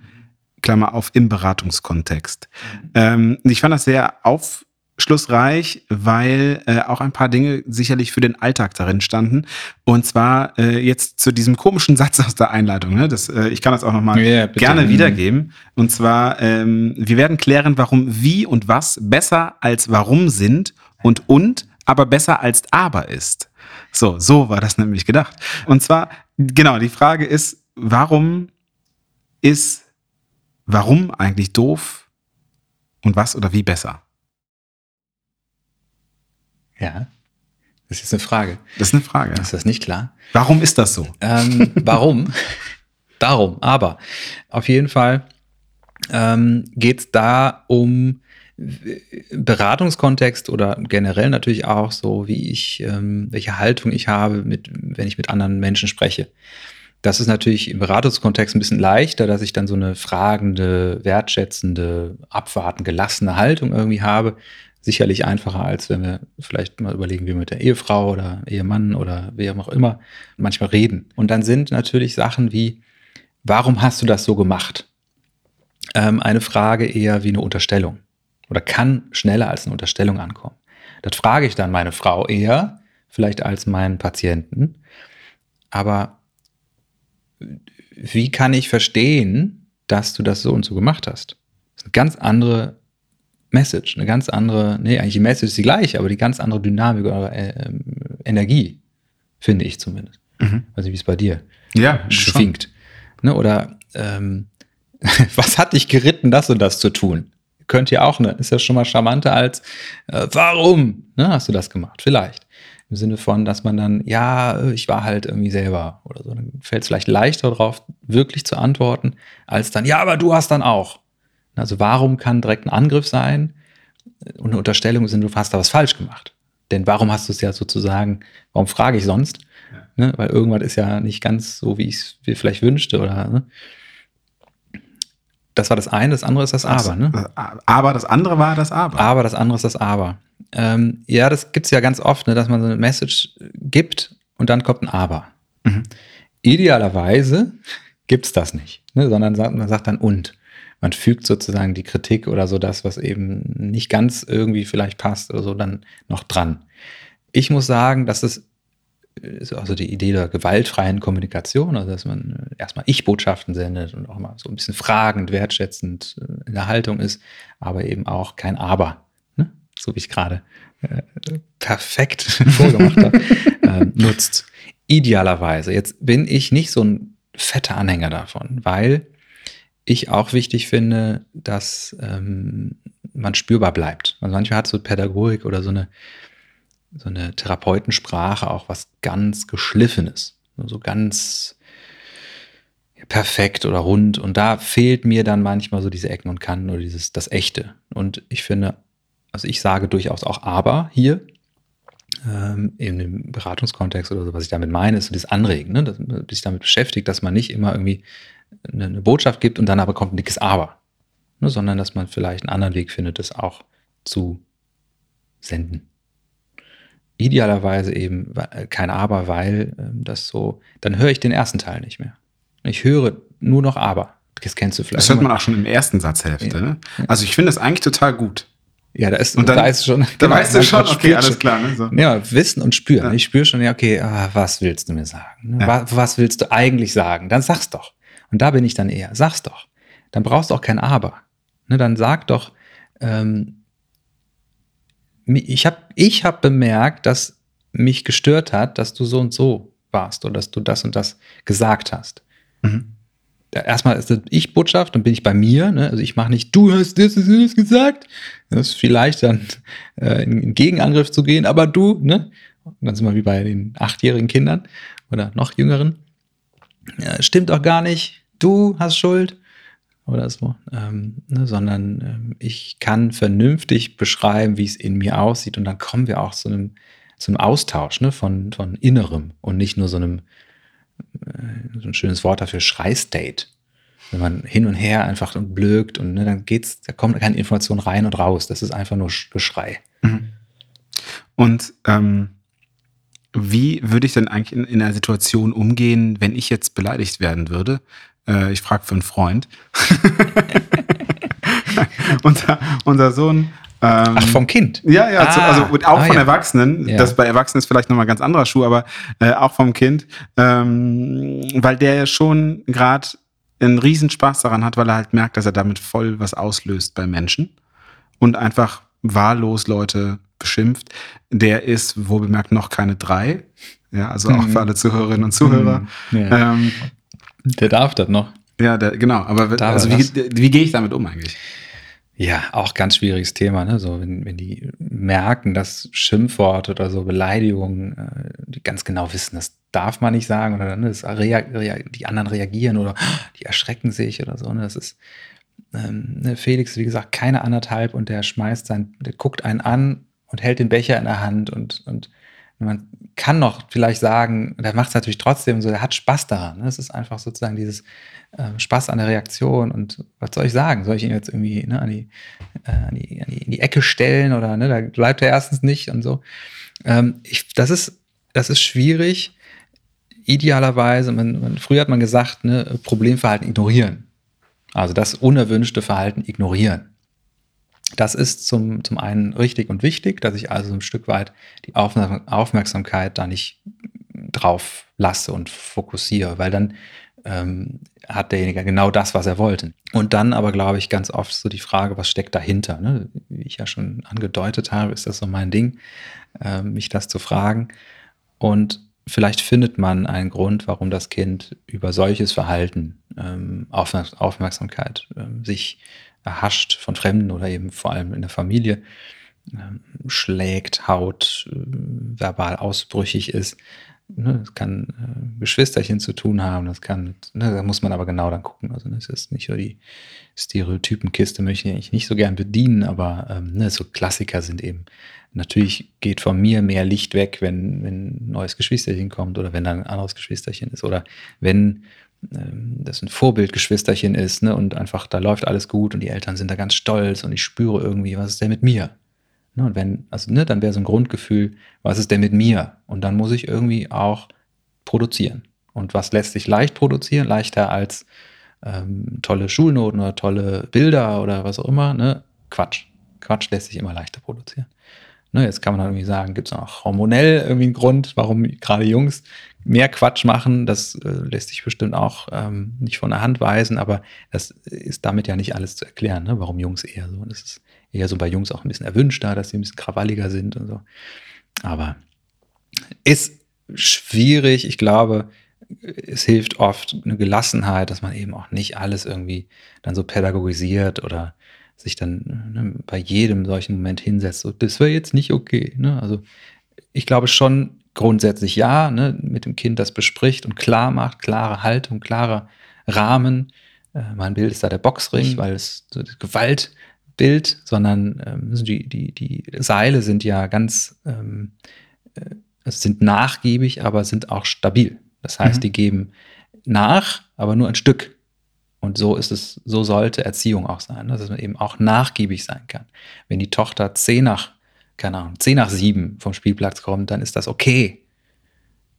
Klammer auf, im Beratungskontext. Ähm, ich fand das sehr aufschlussreich, weil äh, auch ein paar Dinge sicherlich für den Alltag darin standen. Und zwar äh, jetzt zu diesem komischen [laughs] Satz aus der Einleitung. Ne? Das, äh, ich kann das auch nochmal yeah, gerne wiedergeben. Und zwar, ähm, wir werden klären, warum wie und was besser als warum sind und und aber besser als aber ist. So, so war das nämlich gedacht. Und zwar, genau, die Frage ist, warum ist, warum eigentlich doof und was oder wie besser? Ja, das ist eine Frage. Das ist eine Frage. Ist das nicht klar? Warum ist das so? Ähm, warum? [laughs] Darum, aber auf jeden Fall ähm, geht es da um Beratungskontext oder generell natürlich auch so, wie ich, ähm, welche Haltung ich habe, mit, wenn ich mit anderen Menschen spreche. Das ist natürlich im Beratungskontext ein bisschen leichter, dass ich dann so eine fragende, wertschätzende, abwarten, gelassene Haltung irgendwie habe. Sicherlich einfacher, als wenn wir vielleicht mal überlegen, wie wir mit der Ehefrau oder Ehemann oder wem auch immer manchmal reden. Und dann sind natürlich Sachen wie, warum hast du das so gemacht? Ähm, eine Frage eher wie eine Unterstellung oder kann schneller als eine Unterstellung ankommen. Das frage ich dann meine Frau eher, vielleicht als meinen Patienten. Aber wie kann ich verstehen, dass du das so und so gemacht hast? Das ist eine ganz andere Message, eine ganz andere, nee, eigentlich die Message ist die gleiche, aber die ganz andere Dynamik oder äh, Energie, finde ich zumindest. Mhm. Also wie es bei dir ja, schwingt. Ne, oder ähm, [laughs] was hat dich geritten, das und das zu tun? Könnte ja auch, ne, ist ja schon mal charmanter als, äh, warum ne, hast du das gemacht? Vielleicht. Im Sinne von, dass man dann, ja, ich war halt irgendwie selber oder so. Dann fällt es vielleicht leichter drauf, wirklich zu antworten, als dann, ja, aber du hast dann auch. Also warum kann direkt ein Angriff sein und eine Unterstellung sind, du hast da was falsch gemacht? Denn warum hast du es ja sozusagen, warum frage ich sonst? Ne? Weil irgendwas ist ja nicht ganz so, wie ich es mir vielleicht wünschte oder ne? Das war das eine, das andere ist das Aber. Ne? Aber das andere war das Aber. Aber das andere ist das Aber. Ähm, ja, das gibt es ja ganz oft, ne, dass man so eine Message gibt und dann kommt ein Aber. Mhm. Idealerweise gibt es das nicht, ne, sondern man sagt dann und. Man fügt sozusagen die Kritik oder so das, was eben nicht ganz irgendwie vielleicht passt oder so, dann noch dran. Ich muss sagen, dass es also die Idee der gewaltfreien Kommunikation, also dass man erstmal Ich-Botschaften sendet und auch mal so ein bisschen fragend, wertschätzend äh, in der Haltung ist, aber eben auch kein Aber, ne? so wie ich gerade äh, perfekt [laughs] vorgemacht habe, äh, nutzt. Idealerweise. Jetzt bin ich nicht so ein fetter Anhänger davon, weil ich auch wichtig finde, dass ähm, man spürbar bleibt. Also manchmal hat so Pädagogik oder so eine so eine Therapeutensprache auch was ganz Geschliffenes, so ganz perfekt oder rund. Und da fehlt mir dann manchmal so diese Ecken und Kanten oder dieses, das Echte. Und ich finde, also ich sage durchaus auch aber hier, ähm, in dem Beratungskontext oder so, was ich damit meine, ist so das Anregen, ne? dass man sich damit beschäftigt, dass man nicht immer irgendwie eine, eine Botschaft gibt und dann aber kommt ein dickes Aber, ne? sondern dass man vielleicht einen anderen Weg findet, das auch zu senden idealerweise eben kein Aber, weil ähm, das so, dann höre ich den ersten Teil nicht mehr. Ich höre nur noch Aber. Das kennst du vielleicht. Das hört man auch schon im ersten Satzhälfte. Ja. Ne? Also ich finde das eigentlich total gut. Ja, da ist, und dann, da ist schon. Da genau, weißt du schon, okay, alles klar. Ne? So. Ja, Wissen und Spüren. Ja. Ich spüre schon, ja, okay, ah, was willst du mir sagen? Ja. Was, was, willst du eigentlich sagen? Dann sag's doch. Und da bin ich dann eher, sag's doch. Dann brauchst du auch kein Aber. Ne, dann sag doch, ähm, ich habe ich hab bemerkt, dass mich gestört hat, dass du so und so warst oder dass du das und das gesagt hast. Mhm erstmal ist das Ich-Botschaft, dann bin ich bei mir. Ne? Also ich mache nicht, du hast das, das, das gesagt. Das ist vielleicht dann äh, in Gegenangriff zu gehen, aber du, ne? Und dann sind wir wie bei den achtjährigen Kindern oder noch jüngeren. Ja, stimmt auch gar nicht. Du hast Schuld oder so, ähm, ne? sondern ähm, ich kann vernünftig beschreiben, wie es in mir aussieht und dann kommen wir auch zu einem, zu einem Austausch ne? von, von Innerem und nicht nur so einem äh, so ein schönes Wort dafür, Schreistate. Wenn man hin und her einfach und blökt und ne, dann geht's, da kommt keine Information rein und raus. Das ist einfach nur Geschrei. Mhm. Und ähm, wie würde ich denn eigentlich in, in, einer Situation umgehen, wenn ich jetzt beleidigt werden würde? Äh, ich frage für einen Freund. [laughs] unser, unser Sohn ähm, Ach, vom Kind? Ja, ja, ah, also auch ah, von ja. Erwachsenen. Ja. Das bei Erwachsenen ist vielleicht nochmal ein ganz anderer Schuh, aber äh, auch vom Kind. Ähm, weil der ja schon gerade einen Riesenspaß daran hat, weil er halt merkt, dass er damit voll was auslöst bei Menschen und einfach wahllos Leute beschimpft. Der ist, wo bemerkt, noch keine drei. Ja, also auch mhm. für alle Zuhörerinnen und Zuhörer. Mhm. Ja. Ähm, der darf das noch. Ja, der, genau. Aber also, wie, wie gehe ich damit um eigentlich? Ja, auch ganz schwieriges Thema, ne? So, wenn, wenn die merken, dass Schimpfworte oder so Beleidigungen, äh, die ganz genau wissen, das darf man nicht sagen oder ne, das die anderen reagieren oder die erschrecken sich oder so. Ne? Das ist ähm, ne, Felix, wie gesagt, keine anderthalb und der schmeißt sein, der guckt einen an und hält den Becher in der Hand und, und man kann noch vielleicht sagen, der macht es natürlich trotzdem so, der hat Spaß daran. Ne? Es ist einfach sozusagen dieses äh, Spaß an der Reaktion und was soll ich sagen? Soll ich ihn jetzt irgendwie ne, an, die, äh, an, die, an, die, in die Ecke stellen oder ne, da bleibt er erstens nicht und so. Ähm, ich, das, ist, das ist schwierig. Idealerweise, man, man, früher hat man gesagt, ne, Problemverhalten ignorieren. Also das unerwünschte Verhalten ignorieren. Das ist zum, zum einen richtig und wichtig, dass ich also ein Stück weit die Aufmerksamkeit da nicht drauf lasse und fokussiere, weil dann ähm, hat derjenige genau das, was er wollte. Und dann aber, glaube ich, ganz oft so die Frage, was steckt dahinter? Ne? Wie ich ja schon angedeutet habe, ist das so mein Ding, äh, mich das zu fragen. Und vielleicht findet man einen Grund, warum das Kind über solches Verhalten ähm, Aufmerksamkeit ähm, sich erhascht von Fremden oder eben vor allem in der Familie, ähm, schlägt, haut, äh, verbal ausbrüchig ist. Ne, das kann äh, Geschwisterchen zu tun haben, das kann, ne, da muss man aber genau dann gucken. Also das ist nicht so die Stereotypenkiste, möchte ich nicht so gern bedienen, aber ähm, ne, so Klassiker sind eben, natürlich geht von mir mehr Licht weg, wenn, wenn ein neues Geschwisterchen kommt oder wenn dann ein anderes Geschwisterchen ist oder wenn das ein Vorbildgeschwisterchen ist, ne, und einfach da läuft alles gut und die Eltern sind da ganz stolz und ich spüre irgendwie, was ist denn mit mir? Ne, und wenn, also, ne, dann wäre so ein Grundgefühl, was ist denn mit mir? Und dann muss ich irgendwie auch produzieren. Und was lässt sich leicht produzieren? Leichter als ähm, tolle Schulnoten oder tolle Bilder oder was auch immer, ne? Quatsch. Quatsch lässt sich immer leichter produzieren. Ne, jetzt kann man irgendwie sagen, gibt es auch hormonell irgendwie einen Grund, warum gerade Jungs mehr Quatsch machen. Das äh, lässt sich bestimmt auch ähm, nicht von der Hand weisen, aber das ist damit ja nicht alles zu erklären, ne, warum Jungs eher so. Es ist eher so bei Jungs auch ein bisschen erwünschter, dass sie ein bisschen krawalliger sind und so. Aber ist schwierig. Ich glaube, es hilft oft eine Gelassenheit, dass man eben auch nicht alles irgendwie dann so pädagogisiert oder sich dann ne, bei jedem solchen Moment hinsetzt, so, das wäre jetzt nicht okay. Ne? Also ich glaube schon grundsätzlich ja, ne, mit dem Kind das bespricht und klar macht, klare Haltung, klarer Rahmen. Äh, mein Bild ist da der Boxring, mhm. weil es so das Gewaltbild, sondern ähm, die, die, die Seile sind ja ganz, ähm, äh, sind nachgiebig, aber sind auch stabil. Das heißt, mhm. die geben nach, aber nur ein Stück. Und so ist es, so sollte Erziehung auch sein, dass man eben auch nachgiebig sein kann. Wenn die Tochter zehn nach keine Ahnung, 10 nach 7 vom Spielplatz kommt, dann ist das okay.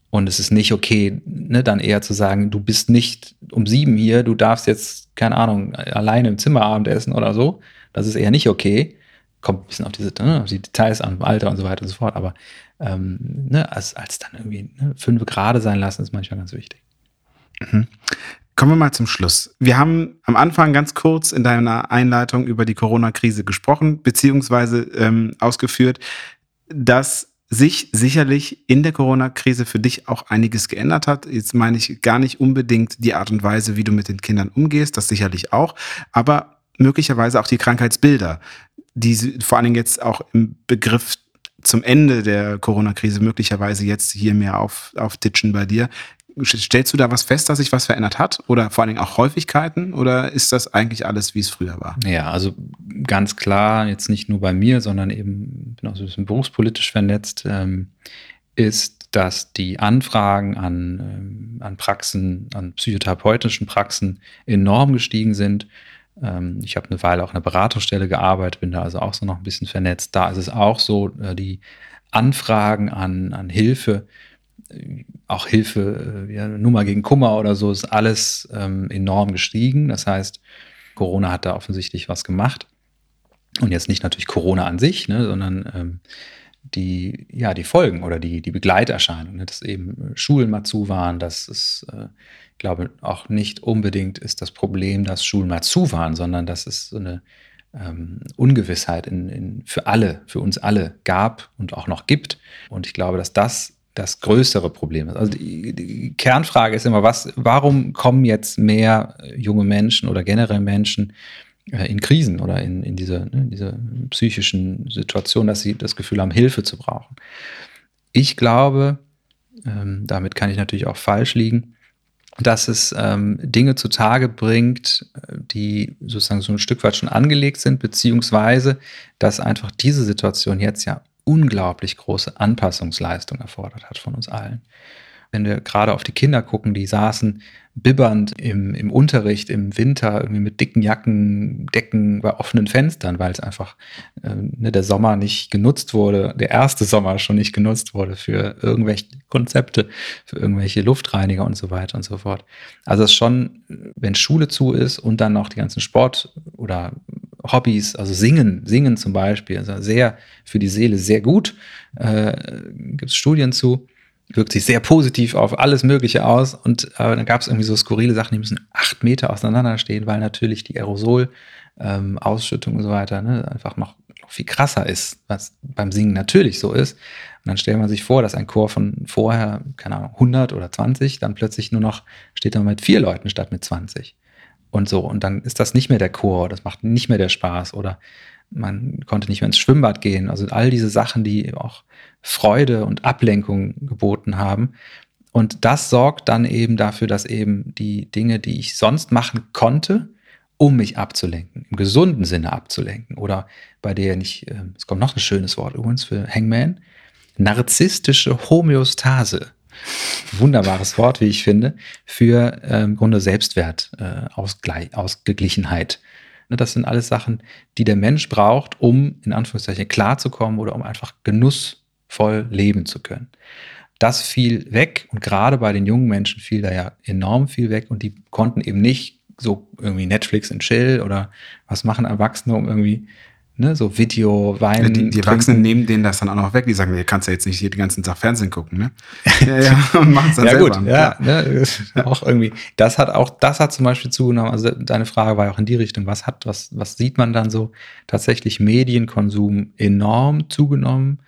Und es ist nicht okay, ne, dann eher zu sagen, du bist nicht um sieben hier, du darfst jetzt, keine Ahnung, alleine im Zimmerabend essen oder so. Das ist eher nicht okay. Kommt ein bisschen auf diese ne, auf die Details an, Alter und so weiter und so fort. Aber ähm, ne, als, als dann irgendwie ne, fünf gerade sein lassen, ist manchmal ganz wichtig. Mhm. Kommen wir mal zum Schluss. Wir haben am Anfang ganz kurz in deiner Einleitung über die Corona-Krise gesprochen, beziehungsweise ähm, ausgeführt, dass sich sicherlich in der Corona-Krise für dich auch einiges geändert hat. Jetzt meine ich gar nicht unbedingt die Art und Weise, wie du mit den Kindern umgehst, das sicherlich auch, aber möglicherweise auch die Krankheitsbilder, die vor allen Dingen jetzt auch im Begriff zum Ende der Corona-Krise möglicherweise jetzt hier mehr auf, aufditschen bei dir. Stellst du da was fest, dass sich was verändert hat? Oder vor allen Dingen auch Häufigkeiten? Oder ist das eigentlich alles, wie es früher war? Ja, also ganz klar, jetzt nicht nur bei mir, sondern eben, bin auch so ein bisschen berufspolitisch vernetzt, ähm, ist, dass die Anfragen an, ähm, an Praxen, an psychotherapeutischen Praxen enorm gestiegen sind. Ähm, ich habe eine Weile auch in einer Beratungsstelle gearbeitet, bin da also auch so noch ein bisschen vernetzt. Da ist es auch so, äh, die Anfragen an, an Hilfe auch Hilfe, äh, ja, Nummer gegen Kummer oder so, ist alles ähm, enorm gestiegen. Das heißt, Corona hat da offensichtlich was gemacht. Und jetzt nicht natürlich Corona an sich, ne, sondern ähm, die, ja, die Folgen oder die, die Begleiterscheinungen, ne, dass eben Schulen mal zu waren, dass es, äh, ich glaube, auch nicht unbedingt ist das Problem, dass Schulen mal zu waren, sondern dass es so eine ähm, Ungewissheit in, in, für alle, für uns alle gab und auch noch gibt. Und ich glaube, dass das das größere Problem ist. Also die, die, Kernfrage ist immer, was, warum kommen jetzt mehr junge Menschen oder generell Menschen äh, in Krisen oder in, in diese, ne, diese psychischen Situationen, dass sie das Gefühl haben, Hilfe zu brauchen? Ich glaube, ähm, damit kann ich natürlich auch falsch liegen, dass es ähm, Dinge zutage bringt, die sozusagen so ein Stück weit schon angelegt sind, beziehungsweise dass einfach diese Situation jetzt ja unglaublich große Anpassungsleistung erfordert hat von uns allen. Wenn wir gerade auf die Kinder gucken, die saßen bibbernd im, im Unterricht im Winter irgendwie mit dicken Jacken, Decken bei offenen Fenstern, weil es einfach äh, ne, der Sommer nicht genutzt wurde, der erste Sommer schon nicht genutzt wurde für irgendwelche Konzepte, für irgendwelche Luftreiniger und so weiter und so fort. Also es ist schon, wenn Schule zu ist und dann noch die ganzen Sport- oder Hobbys, also Singen, Singen zum Beispiel, also sehr für die Seele sehr gut, äh, gibt es Studien zu, wirkt sich sehr positiv auf alles Mögliche aus. Und äh, dann gab es irgendwie so skurrile Sachen, die müssen acht Meter auseinanderstehen, weil natürlich die Aerosol-Ausschüttung ähm, und so weiter ne, einfach noch, viel krasser ist, was beim Singen natürlich so ist. Und dann stellt man sich vor, dass ein Chor von vorher, keine Ahnung, 100 oder 20, dann plötzlich nur noch steht da mit vier Leuten statt mit 20 und so. Und dann ist das nicht mehr der Chor, das macht nicht mehr der Spaß oder man konnte nicht mehr ins Schwimmbad gehen. Also all diese Sachen, die auch Freude und Ablenkung geboten haben. Und das sorgt dann eben dafür, dass eben die Dinge, die ich sonst machen konnte, um mich abzulenken, im gesunden Sinne abzulenken oder bei der nicht, ähm, es kommt noch ein schönes Wort übrigens für Hangman, narzisstische Homöostase wunderbares Wort, wie ich finde, für äh, im Grunde Selbstwertausgeglichenheit. Äh, ne, das sind alles Sachen, die der Mensch braucht, um in Anführungszeichen klarzukommen oder um einfach genussvoll leben zu können. Das fiel weg und gerade bei den jungen Menschen fiel da ja enorm viel weg und die konnten eben nicht so irgendwie Netflix und Chill oder was machen Erwachsene, um irgendwie ne, so Video, Wein. Ja, die, die Erwachsenen nehmen denen das dann auch noch weg. Die sagen, ihr kannst ja jetzt nicht hier den ganzen Tag Fernsehen gucken, ne? [laughs] ja, ja, [laughs] und machen es dann ja, selber. Gut, ja, ne, [laughs] auch irgendwie. Das hat auch, das hat zum Beispiel zugenommen. Also deine Frage war ja auch in die Richtung. Was hat, was, was sieht man dann so? Tatsächlich Medienkonsum enorm zugenommen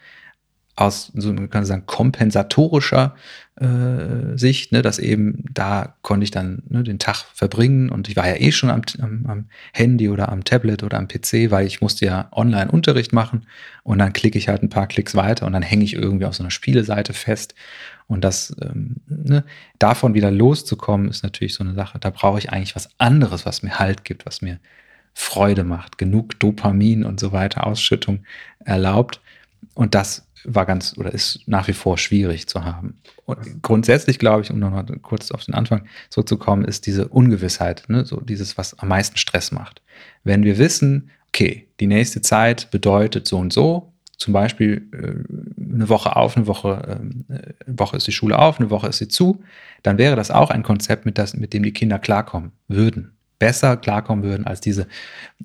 aus so man kann sagen kompensatorischer äh, Sicht, ne, dass eben da konnte ich dann ne, den Tag verbringen und ich war ja eh schon am, am, am, Handy oder am Tablet oder am PC, weil ich musste ja Online-Unterricht machen und dann klicke ich halt ein paar Klicks weiter und dann hänge ich irgendwie auf so einer Spieleseite fest und das ähm, ne, davon wieder loszukommen ist natürlich so eine Sache. Da brauche ich eigentlich was anderes, was mir Halt gibt, was mir Freude macht, genug Dopamin und so weiter Ausschüttung erlaubt und das war ganz oder ist nach wie vor schwierig zu haben. Und grundsätzlich glaube ich, um nochmal kurz auf den Anfang zurückzukommen, ist diese Ungewissheit, ne, so dieses, was am meisten Stress macht. Wenn wir wissen, okay, die nächste Zeit bedeutet so und so, zum Beispiel äh, eine Woche auf, eine Woche, äh, eine Woche ist die Schule auf, eine Woche ist sie zu, dann wäre das auch ein Konzept, mit, das, mit dem die Kinder klarkommen würden. Besser klarkommen würden als diese,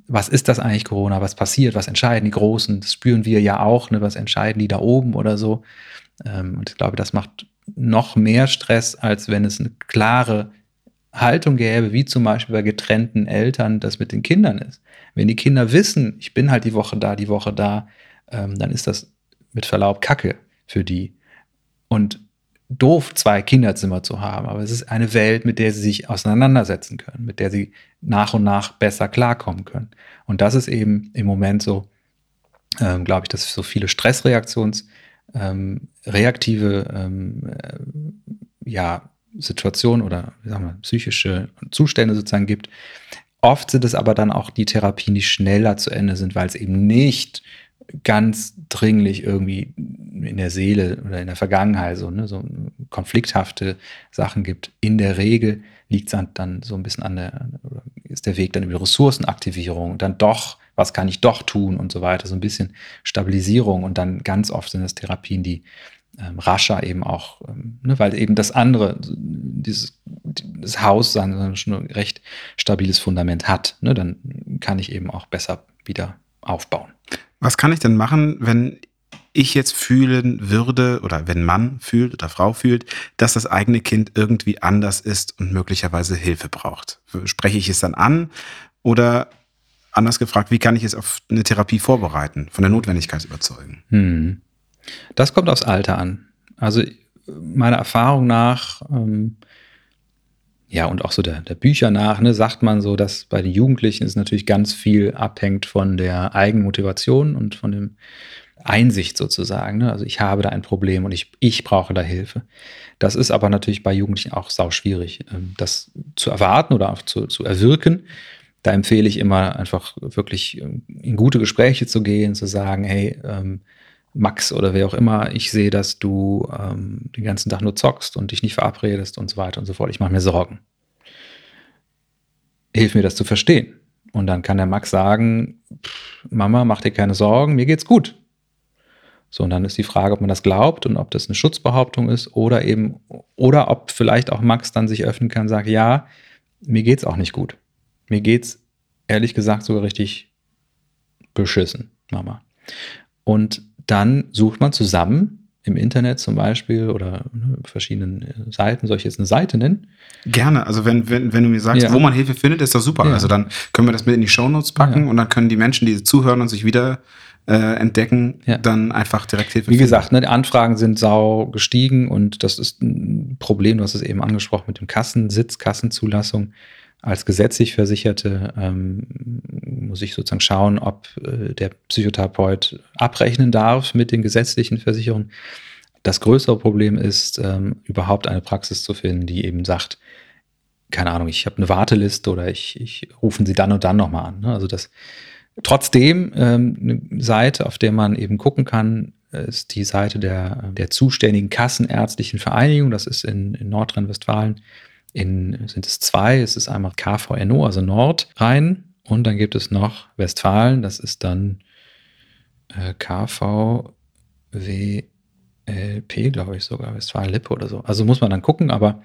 was ist das eigentlich Corona, was passiert, was entscheiden die Großen, das spüren wir ja auch, ne, was entscheiden die da oben oder so. Ähm, und ich glaube, das macht noch mehr Stress, als wenn es eine klare Haltung gäbe, wie zum Beispiel bei getrennten Eltern das mit den Kindern ist. Wenn die Kinder wissen, ich bin halt die Woche da, die Woche da, ähm, dann ist das mit Verlaub Kacke für die. Und doof, zwei Kinderzimmer zu haben, aber es ist eine Welt, mit der sie sich auseinandersetzen können, mit der sie nach und nach besser klarkommen können. Und das ist eben im Moment so, ähm, glaube ich, dass so viele Stressreaktions, ähm, reaktive ähm, äh, ja, Situationen oder wie sagen wir, psychische Zustände sozusagen gibt. Oft sind es aber dann auch die Therapien, die schneller zu Ende sind, weil es eben nicht ganz dringlich irgendwie in der Seele oder in der Vergangenheit so, ne, so konflikthafte Sachen gibt. In der Regel liegt es dann so ein bisschen an der, ist der Weg dann über Ressourcenaktivierung, dann doch, was kann ich doch tun und so weiter, so ein bisschen Stabilisierung und dann ganz oft sind es Therapien, die ähm, rascher eben auch, ähm, ne, weil eben das andere, dieses das Haus sagen, schon ein recht stabiles Fundament hat, ne, dann kann ich eben auch besser wieder aufbauen. Was kann ich denn machen, wenn ich jetzt fühlen würde oder wenn Mann fühlt oder Frau fühlt, dass das eigene Kind irgendwie anders ist und möglicherweise Hilfe braucht? Spreche ich es dann an oder anders gefragt, wie kann ich es auf eine Therapie vorbereiten, von der Notwendigkeit überzeugen? Hm. Das kommt aufs Alter an. Also meiner Erfahrung nach, ähm, ja, und auch so der, der Bücher nach, ne, sagt man so, dass bei den Jugendlichen es natürlich ganz viel abhängt von der Eigenmotivation und von dem Einsicht sozusagen. Ne? Also ich habe da ein Problem und ich, ich brauche da Hilfe. Das ist aber natürlich bei Jugendlichen auch sau schwierig, ähm, das zu erwarten oder auch zu, zu erwirken. Da empfehle ich immer einfach wirklich ähm, in gute Gespräche zu gehen, zu sagen, hey, ähm, Max oder wer auch immer, ich sehe, dass du ähm, den ganzen Tag nur zockst und dich nicht verabredest und so weiter und so fort. Ich mache mir Sorgen. Hilf mir das zu verstehen. Und dann kann der Max sagen, Mama, mach dir keine Sorgen, mir geht's gut. So, und dann ist die Frage, ob man das glaubt und ob das eine Schutzbehauptung ist oder eben, oder ob vielleicht auch Max dann sich öffnen kann und sagt, ja, mir geht's auch nicht gut. Mir geht's ehrlich gesagt sogar richtig beschissen, Mama. Und dann sucht man zusammen im Internet zum Beispiel oder ne, verschiedenen äh, Seiten, soll ich jetzt eine Seite nennen? Gerne, also wenn, wenn, wenn du mir sagst, ja. wo man Hilfe findet, ist das super. Ja. Also dann können wir das mit in die Shownotes packen ja. und dann können die Menschen, die zuhören und sich wieder äh, entdecken, dann einfach direkt Hilfe Wie finden. gesagt, ne, die Anfragen sind sau gestiegen und das ist ein Problem, du hast es eben angesprochen mit dem Kassensitz, Kassenzulassung als gesetzlich Versicherte ähm, muss ich sozusagen schauen, ob äh, der Psychotherapeut abrechnen darf mit den gesetzlichen Versicherungen. Das größere Problem ist, ähm, überhaupt eine Praxis zu finden, die eben sagt, keine Ahnung, ich habe eine Warteliste oder ich, ich rufen Sie dann und dann nochmal an. Ne? Also das trotzdem ähm, eine Seite, auf der man eben gucken kann, ist die Seite der, der zuständigen Kassenärztlichen Vereinigung. Das ist in, in Nordrhein-Westfalen in, sind es zwei. Es ist einmal KVNO, also Nordrhein, und dann gibt es noch Westfalen, das ist dann äh, KVWLP, glaube ich sogar, Westfalen-Lippe oder so. Also muss man dann gucken, aber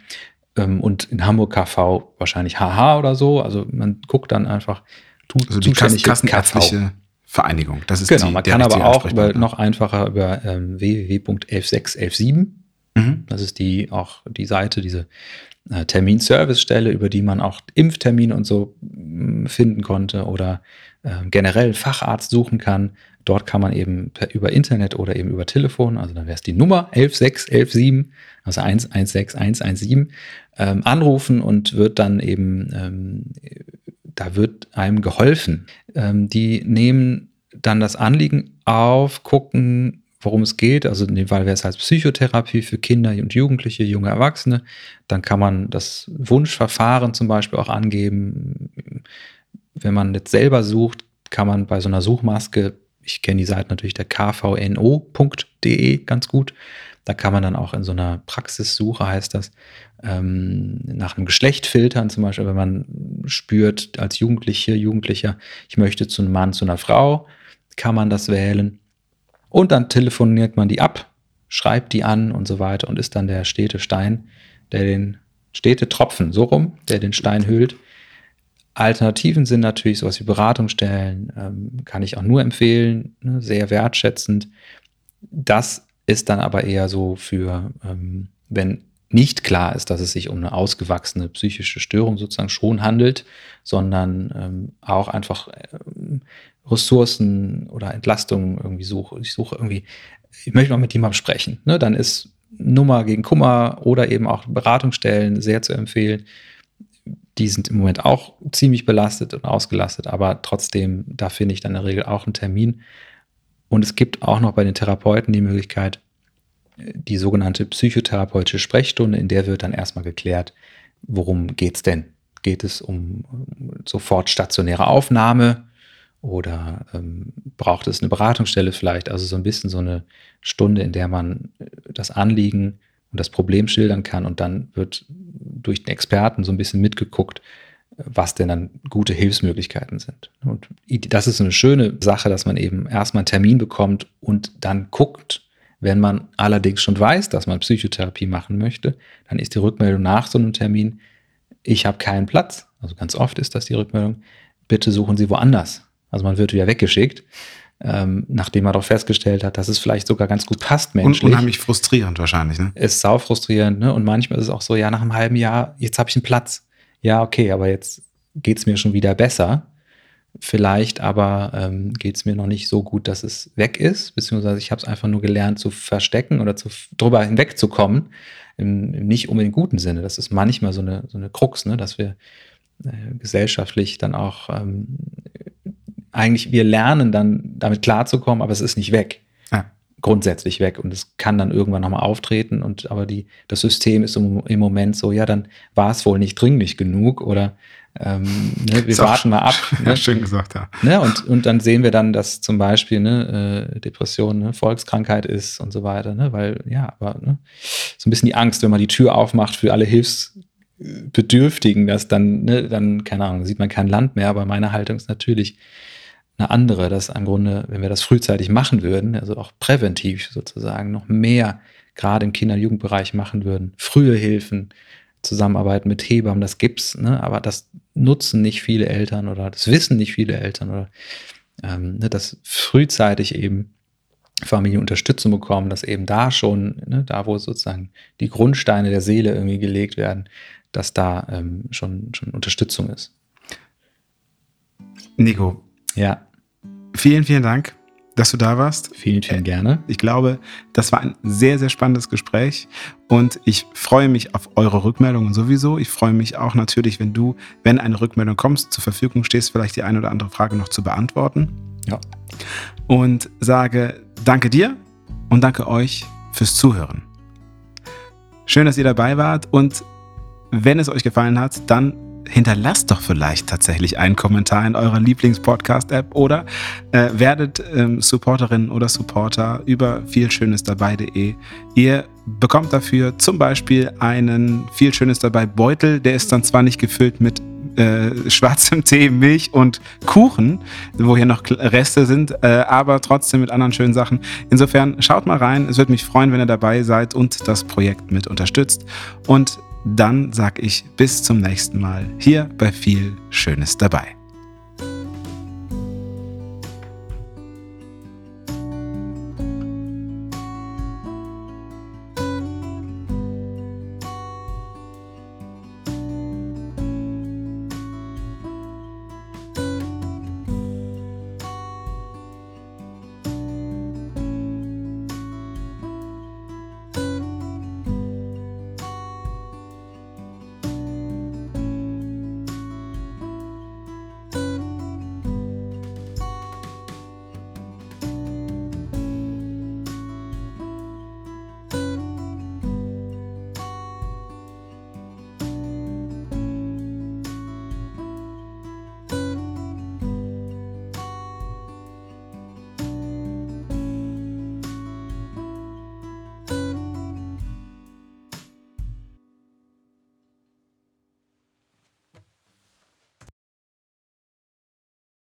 ähm, und in Hamburg KV wahrscheinlich HH oder so. Also man guckt dann einfach. Tu, also die Kassenärztliche Vereinigung. Das ist genau, die, man kann aber auch über, noch einfacher über ähm, www.11617. Mhm. Das ist die auch die Seite, diese Terminservicestelle, über die man auch Impftermine und so mm, finden konnte oder äh, generell Facharzt suchen kann. Dort kann man eben per, über Internet oder eben über Telefon, also dann wäre es die Nummer 11617, also 116117, ähm, anrufen und wird dann eben, ähm, da wird einem geholfen. Ähm, die nehmen dann das Anliegen auf, gucken, worum es geht. Also in dem Fall wäre es als Psychotherapie für Kinder und Jugendliche, junge Erwachsene. Dann kann man das Wunschverfahren zum Beispiel auch angeben. Wenn man jetzt selber sucht, kann man bei so einer Suchmaske, ich kenne die Seite natürlich der kvno.de ganz gut, da kann man dann auch in so einer Praxissuche, heißt das, ähm, nach einem Geschlecht filtern, zum Beispiel, wenn man spürt als Jugendliche, Jugendlicher, ich möchte zu einem Mann, zu einer Frau, kann man das wählen. Und dann telefoniert man die ab, schreibt die an und so weiter und ist dann der stete Stein, der den stete Tropfen, so rum, der den Stein hüllt. Alternativen sind natürlich sowas wie Beratungsstellen, ähm, kann ich auch nur empfehlen, ne, sehr wertschätzend. Das ist dann aber eher so für, ähm, wenn nicht klar ist, dass es sich um eine ausgewachsene psychische Störung sozusagen schon handelt, sondern ähm, auch einfach ähm, Ressourcen oder Entlastungen irgendwie suche. Ich suche irgendwie, ich möchte mal mit jemandem sprechen. Ne? Dann ist Nummer gegen Kummer oder eben auch Beratungsstellen sehr zu empfehlen. Die sind im Moment auch ziemlich belastet und ausgelastet, aber trotzdem, da finde ich dann in der Regel auch einen Termin. Und es gibt auch noch bei den Therapeuten die Möglichkeit, die sogenannte psychotherapeutische Sprechstunde, in der wird dann erstmal geklärt, worum geht es denn? Geht es um sofort stationäre Aufnahme oder ähm, braucht es eine Beratungsstelle vielleicht? Also so ein bisschen so eine Stunde, in der man das Anliegen und das Problem schildern kann und dann wird durch den Experten so ein bisschen mitgeguckt, was denn dann gute Hilfsmöglichkeiten sind. Und das ist eine schöne Sache, dass man eben erstmal einen Termin bekommt und dann guckt, wenn man allerdings schon weiß, dass man Psychotherapie machen möchte, dann ist die Rückmeldung nach so einem Termin, ich habe keinen Platz. Also ganz oft ist das die Rückmeldung, bitte suchen Sie woanders. Also man wird wieder weggeschickt, ähm, nachdem man doch festgestellt hat, dass es vielleicht sogar ganz gut passt menschlich. Und unheimlich frustrierend wahrscheinlich. Ne? Ist sau frustrierend. Ne? Und manchmal ist es auch so, ja, nach einem halben Jahr, jetzt habe ich einen Platz. Ja, okay, aber jetzt geht es mir schon wieder besser. Vielleicht aber ähm, geht es mir noch nicht so gut, dass es weg ist, beziehungsweise ich habe es einfach nur gelernt zu verstecken oder zu, drüber hinwegzukommen, im, im, nicht unbedingt guten Sinne. Das ist manchmal so eine, so eine Krux, ne? dass wir äh, gesellschaftlich dann auch ähm, eigentlich, wir lernen dann damit klarzukommen, aber es ist nicht weg. Ja. Grundsätzlich weg und es kann dann irgendwann nochmal auftreten und aber die, das System ist im, im Moment so, ja, dann war es wohl nicht dringlich genug oder ähm, ne, wir warten mal ab. [laughs] Ne? Ja, schön gesagt, ja. Ne, und, und dann sehen wir dann, dass zum Beispiel ne, äh, Depression ne, Volkskrankheit ist und so weiter, ne, weil, ja, aber ne, so ein bisschen die Angst, wenn man die Tür aufmacht für alle Hilfsbedürftigen, dass dann, ne, dann, keine Ahnung, sieht man kein Land mehr, aber meine Haltung ist natürlich eine andere, dass im Grunde, wenn wir das frühzeitig machen würden, also auch präventiv sozusagen, noch mehr gerade im Kinder- und Jugendbereich machen würden, frühe Hilfen, Zusammenarbeit mit Hebammen, das gibt's, ne? aber das nutzen nicht viele Eltern oder das wissen nicht viele Eltern oder ähm, ne, dass frühzeitig eben Familien Unterstützung bekommen, dass eben da schon, ne, da wo sozusagen die Grundsteine der Seele irgendwie gelegt werden, dass da ähm, schon, schon Unterstützung ist. Nico. Ja. Vielen, vielen Dank dass du da warst. Vielen, vielen gerne. Ich glaube, das war ein sehr, sehr spannendes Gespräch und ich freue mich auf eure Rückmeldungen sowieso. Ich freue mich auch natürlich, wenn du, wenn eine Rückmeldung kommst, zur Verfügung stehst, vielleicht die eine oder andere Frage noch zu beantworten. Ja. Und sage danke dir und danke euch fürs Zuhören. Schön, dass ihr dabei wart und wenn es euch gefallen hat, dann hinterlasst doch vielleicht tatsächlich einen Kommentar in eurer Lieblingspodcast-App oder äh, werdet ähm, Supporterin oder Supporter über vielschönes dabei.de. Ihr bekommt dafür zum Beispiel einen vielschönes dabei Beutel, der ist dann zwar nicht gefüllt mit äh, schwarzem [laughs] Tee, Milch und Kuchen, wo hier noch Reste sind, äh, aber trotzdem mit anderen schönen Sachen. Insofern schaut mal rein. Es würde mich freuen, wenn ihr dabei seid und das Projekt mit unterstützt. Und dann sag ich bis zum nächsten Mal hier bei viel Schönes dabei.